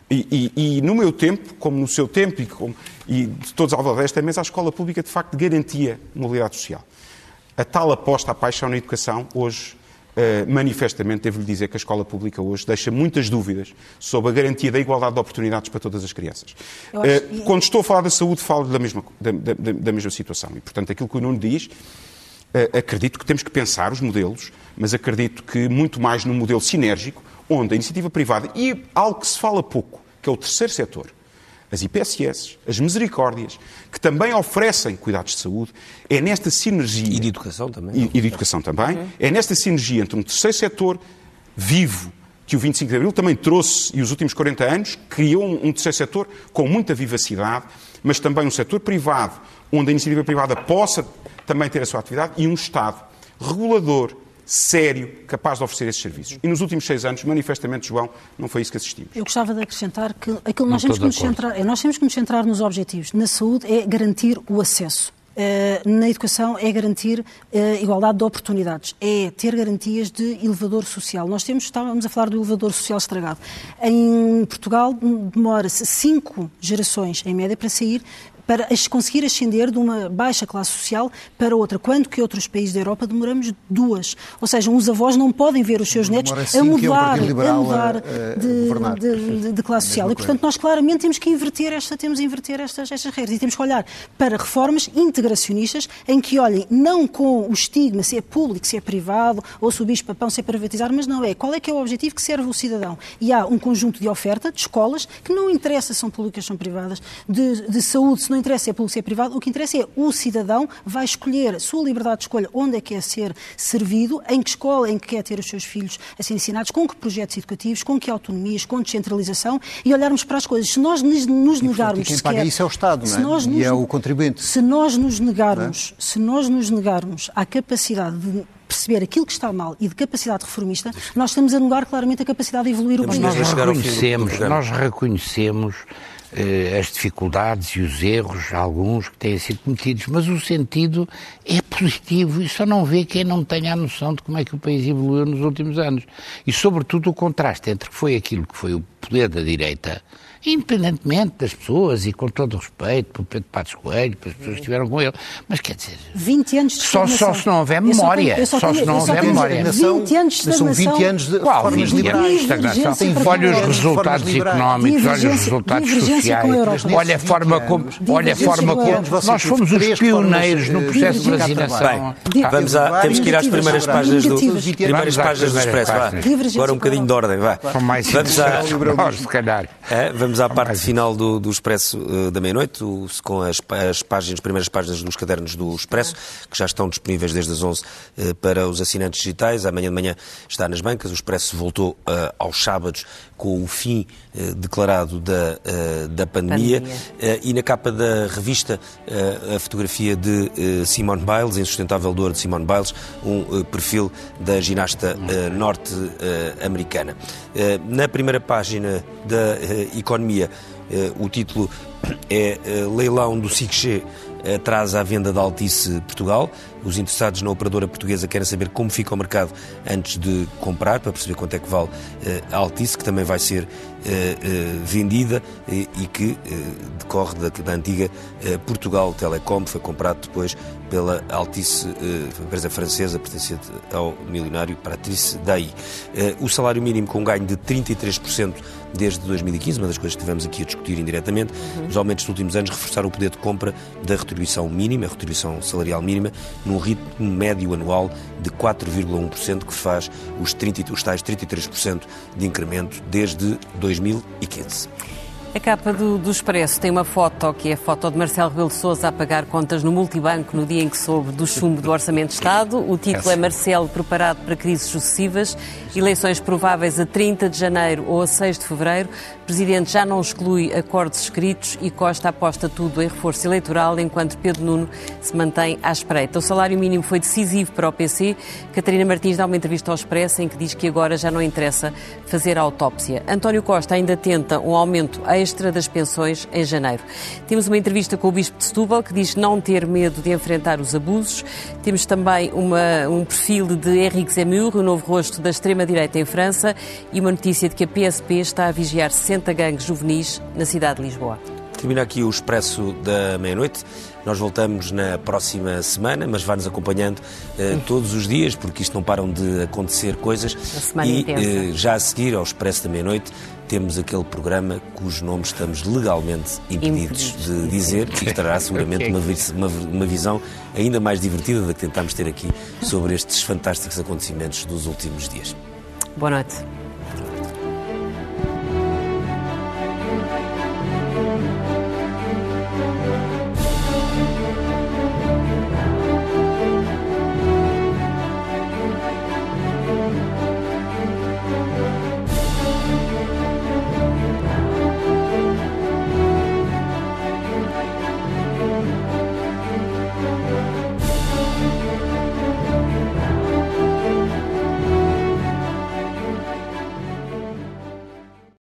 E, e, e, no meu tempo, como no seu tempo e, como, e de todos ao redor desta mesa, a escola pública de facto garantia mobilidade social. A tal aposta à paixão na educação, hoje, uh, manifestamente, devo-lhe dizer que a escola pública hoje deixa muitas dúvidas sobre a garantia da igualdade de oportunidades para todas as crianças. Uh, quando estou a falar da saúde, falo da mesma, da, da, da mesma situação. E, portanto, aquilo que o Nuno diz, uh, acredito que temos que pensar os modelos, mas acredito que muito mais no modelo sinérgico, onde a iniciativa privada e algo que se fala pouco, que é o terceiro setor, as IPSS, as misericórdias, que também oferecem cuidados de saúde, é nesta sinergia. E de educação também. E, e de educação também. Uhum. É nesta sinergia entre um terceiro setor vivo, que o 25 de Abril também trouxe, e os últimos 40 anos, criou um, um terceiro setor com muita vivacidade, mas também um setor privado, onde a iniciativa privada possa também ter a sua atividade, e um Estado regulador, sério, capaz de oferecer esses serviços. E nos últimos seis anos, manifestamente, João, não foi isso que assistimos. Eu gostava de acrescentar que aquilo nós temos que nos centrar, nós temos que nos centrar nos objetivos. Na saúde é garantir o acesso. Uh, na educação é garantir uh, igualdade de oportunidades, é ter garantias de elevador social. Nós temos, estávamos a falar do elevador social estragado. Em Portugal demora-se cinco gerações, em média, para sair para conseguir ascender de uma baixa classe social para outra, quando que outros países da Europa demoramos duas. Ou seja, os avós não podem ver os seus netos a mudar, a mudar de, de, de, classe social. E, portanto, nós claramente temos que inverter, esta, temos que inverter estas, estas regras e temos que olhar para reformas integracionistas em que olhem não com o estigma se é público, se é privado, ou se o bicho-papão se é privatizar, mas não é. Qual é que é o objetivo que serve o cidadão? E há um conjunto de oferta de escolas que não interessa se são públicas ou são privadas, de, de saúde, se não não interessa é público, se é privado, o que interessa é o cidadão vai escolher a sua liberdade de escolha onde é que quer ser servido, em que escola, em que quer ter os seus filhos a ser ensinados, com que projetos educativos, com que autonomias, com descentralização e olharmos para as coisas. Se nós nos negarmos... E quem paga isso é o Estado, não é? E é o contribuinte. Se nós nos negarmos, é? se nós nos negarmos à capacidade de perceber aquilo que está mal e de capacidade reformista, nós estamos a negar claramente a capacidade de evoluir o país. Nós reconhecemos, nós reconhecemos as dificuldades e os erros, alguns que têm sido cometidos, mas o sentido é positivo e só não vê quem não tenha a noção de como é que o país evoluiu nos últimos anos. E, sobretudo, o contraste entre que foi aquilo que foi o poder da direita independentemente das pessoas e com todo o respeito pelo Pedro Passos Coelho, pelas pessoas que estiveram com ele, mas quer dizer... 20 anos de só, só se não houver memória, só, só se não houver memória. 20 anos de São 20 anos de Qual? 20 anos de estagnação. Olha os resultados económicos, olha os resultados sociais, olha a forma como... Olha a forma como... Nós fomos os pioneiros no processo de vacinação. Bem, vamos a, temos que ir às primeiras páginas do, primeiras páginas do Expresso. Agora um bocadinho de ordem, vá. Vamos a... se calhar. Vamos Vamos à parte final do, do Expresso uh, da meia-noite, com as, as, páginas, as primeiras páginas dos cadernos do Expresso, que já estão disponíveis desde as 11 uh, para os assinantes digitais. Amanhã de manhã está nas bancas. O Expresso voltou uh, aos sábados com o fim declarado da, da pandemia. pandemia. e na capa da revista, a fotografia de Simone Biles, insustentável dor de Simone Biles, um perfil da ginasta norte-americana. na primeira página da Economia. Eh, o título é eh, Leilão do SICG traz à venda da Altice Portugal. Os interessados na operadora portuguesa querem saber como fica o mercado antes de comprar, para perceber quanto é que vale a Altice, que também vai ser vendida e que decorre da, antiga Portugal Telecom, foi comprado depois pela Altice, empresa francesa pertencente ao milionário Patrice Daí. O salário mínimo com ganho de 33% desde 2015, uma das coisas que tivemos aqui a discutir indiretamente. Uhum. Os aumentos dos últimos anos reforçaram o poder de compra da retribuição mínima, a retribuição salarial mínima, num ritmo médio anual de 4,1%, que faz os, 30, os tais 33% de incremento desde 2015. A capa do, do, Expresso tem uma foto, que é a foto de Marcelo Rebelo de Sousa a pagar contas no multibanco no dia em que soube do chumbo do Orçamento de Estado. O título é Marcelo preparado para crises sucessivas, eleições prováveis a 30 de janeiro ou a 6 de fevereiro. O Presidente já não exclui acordos escritos e Costa aposta tudo em reforço eleitoral, enquanto Pedro Nuno se mantém à espreita. O salário mínimo foi decisivo para o PC. Catarina Martins dá uma entrevista ao Expresso em que diz que agora já não interessa fazer a autópsia. António Costa ainda tenta um aumento extra extra das pensões em janeiro. Temos uma entrevista com o Bispo de Setúbal que diz não ter medo de enfrentar os abusos. Temos também uma, um perfil de Henrique Zemmour, o novo rosto da extrema-direita em França, e uma notícia de que a PSP está a vigiar 60 gangues juvenis na cidade de Lisboa. Termina aqui o Expresso da Meia-Noite. Nós voltamos na próxima semana, mas vá-nos acompanhando uh, todos os dias, porque isto não param de acontecer coisas. e uh, já a seguir, ao Expresso da Meia-Noite, temos aquele programa cujo nome estamos legalmente impedidos de dizer, que trará seguramente uma, uma, uma visão ainda mais divertida da que tentámos ter aqui sobre estes fantásticos acontecimentos dos últimos dias. Boa noite.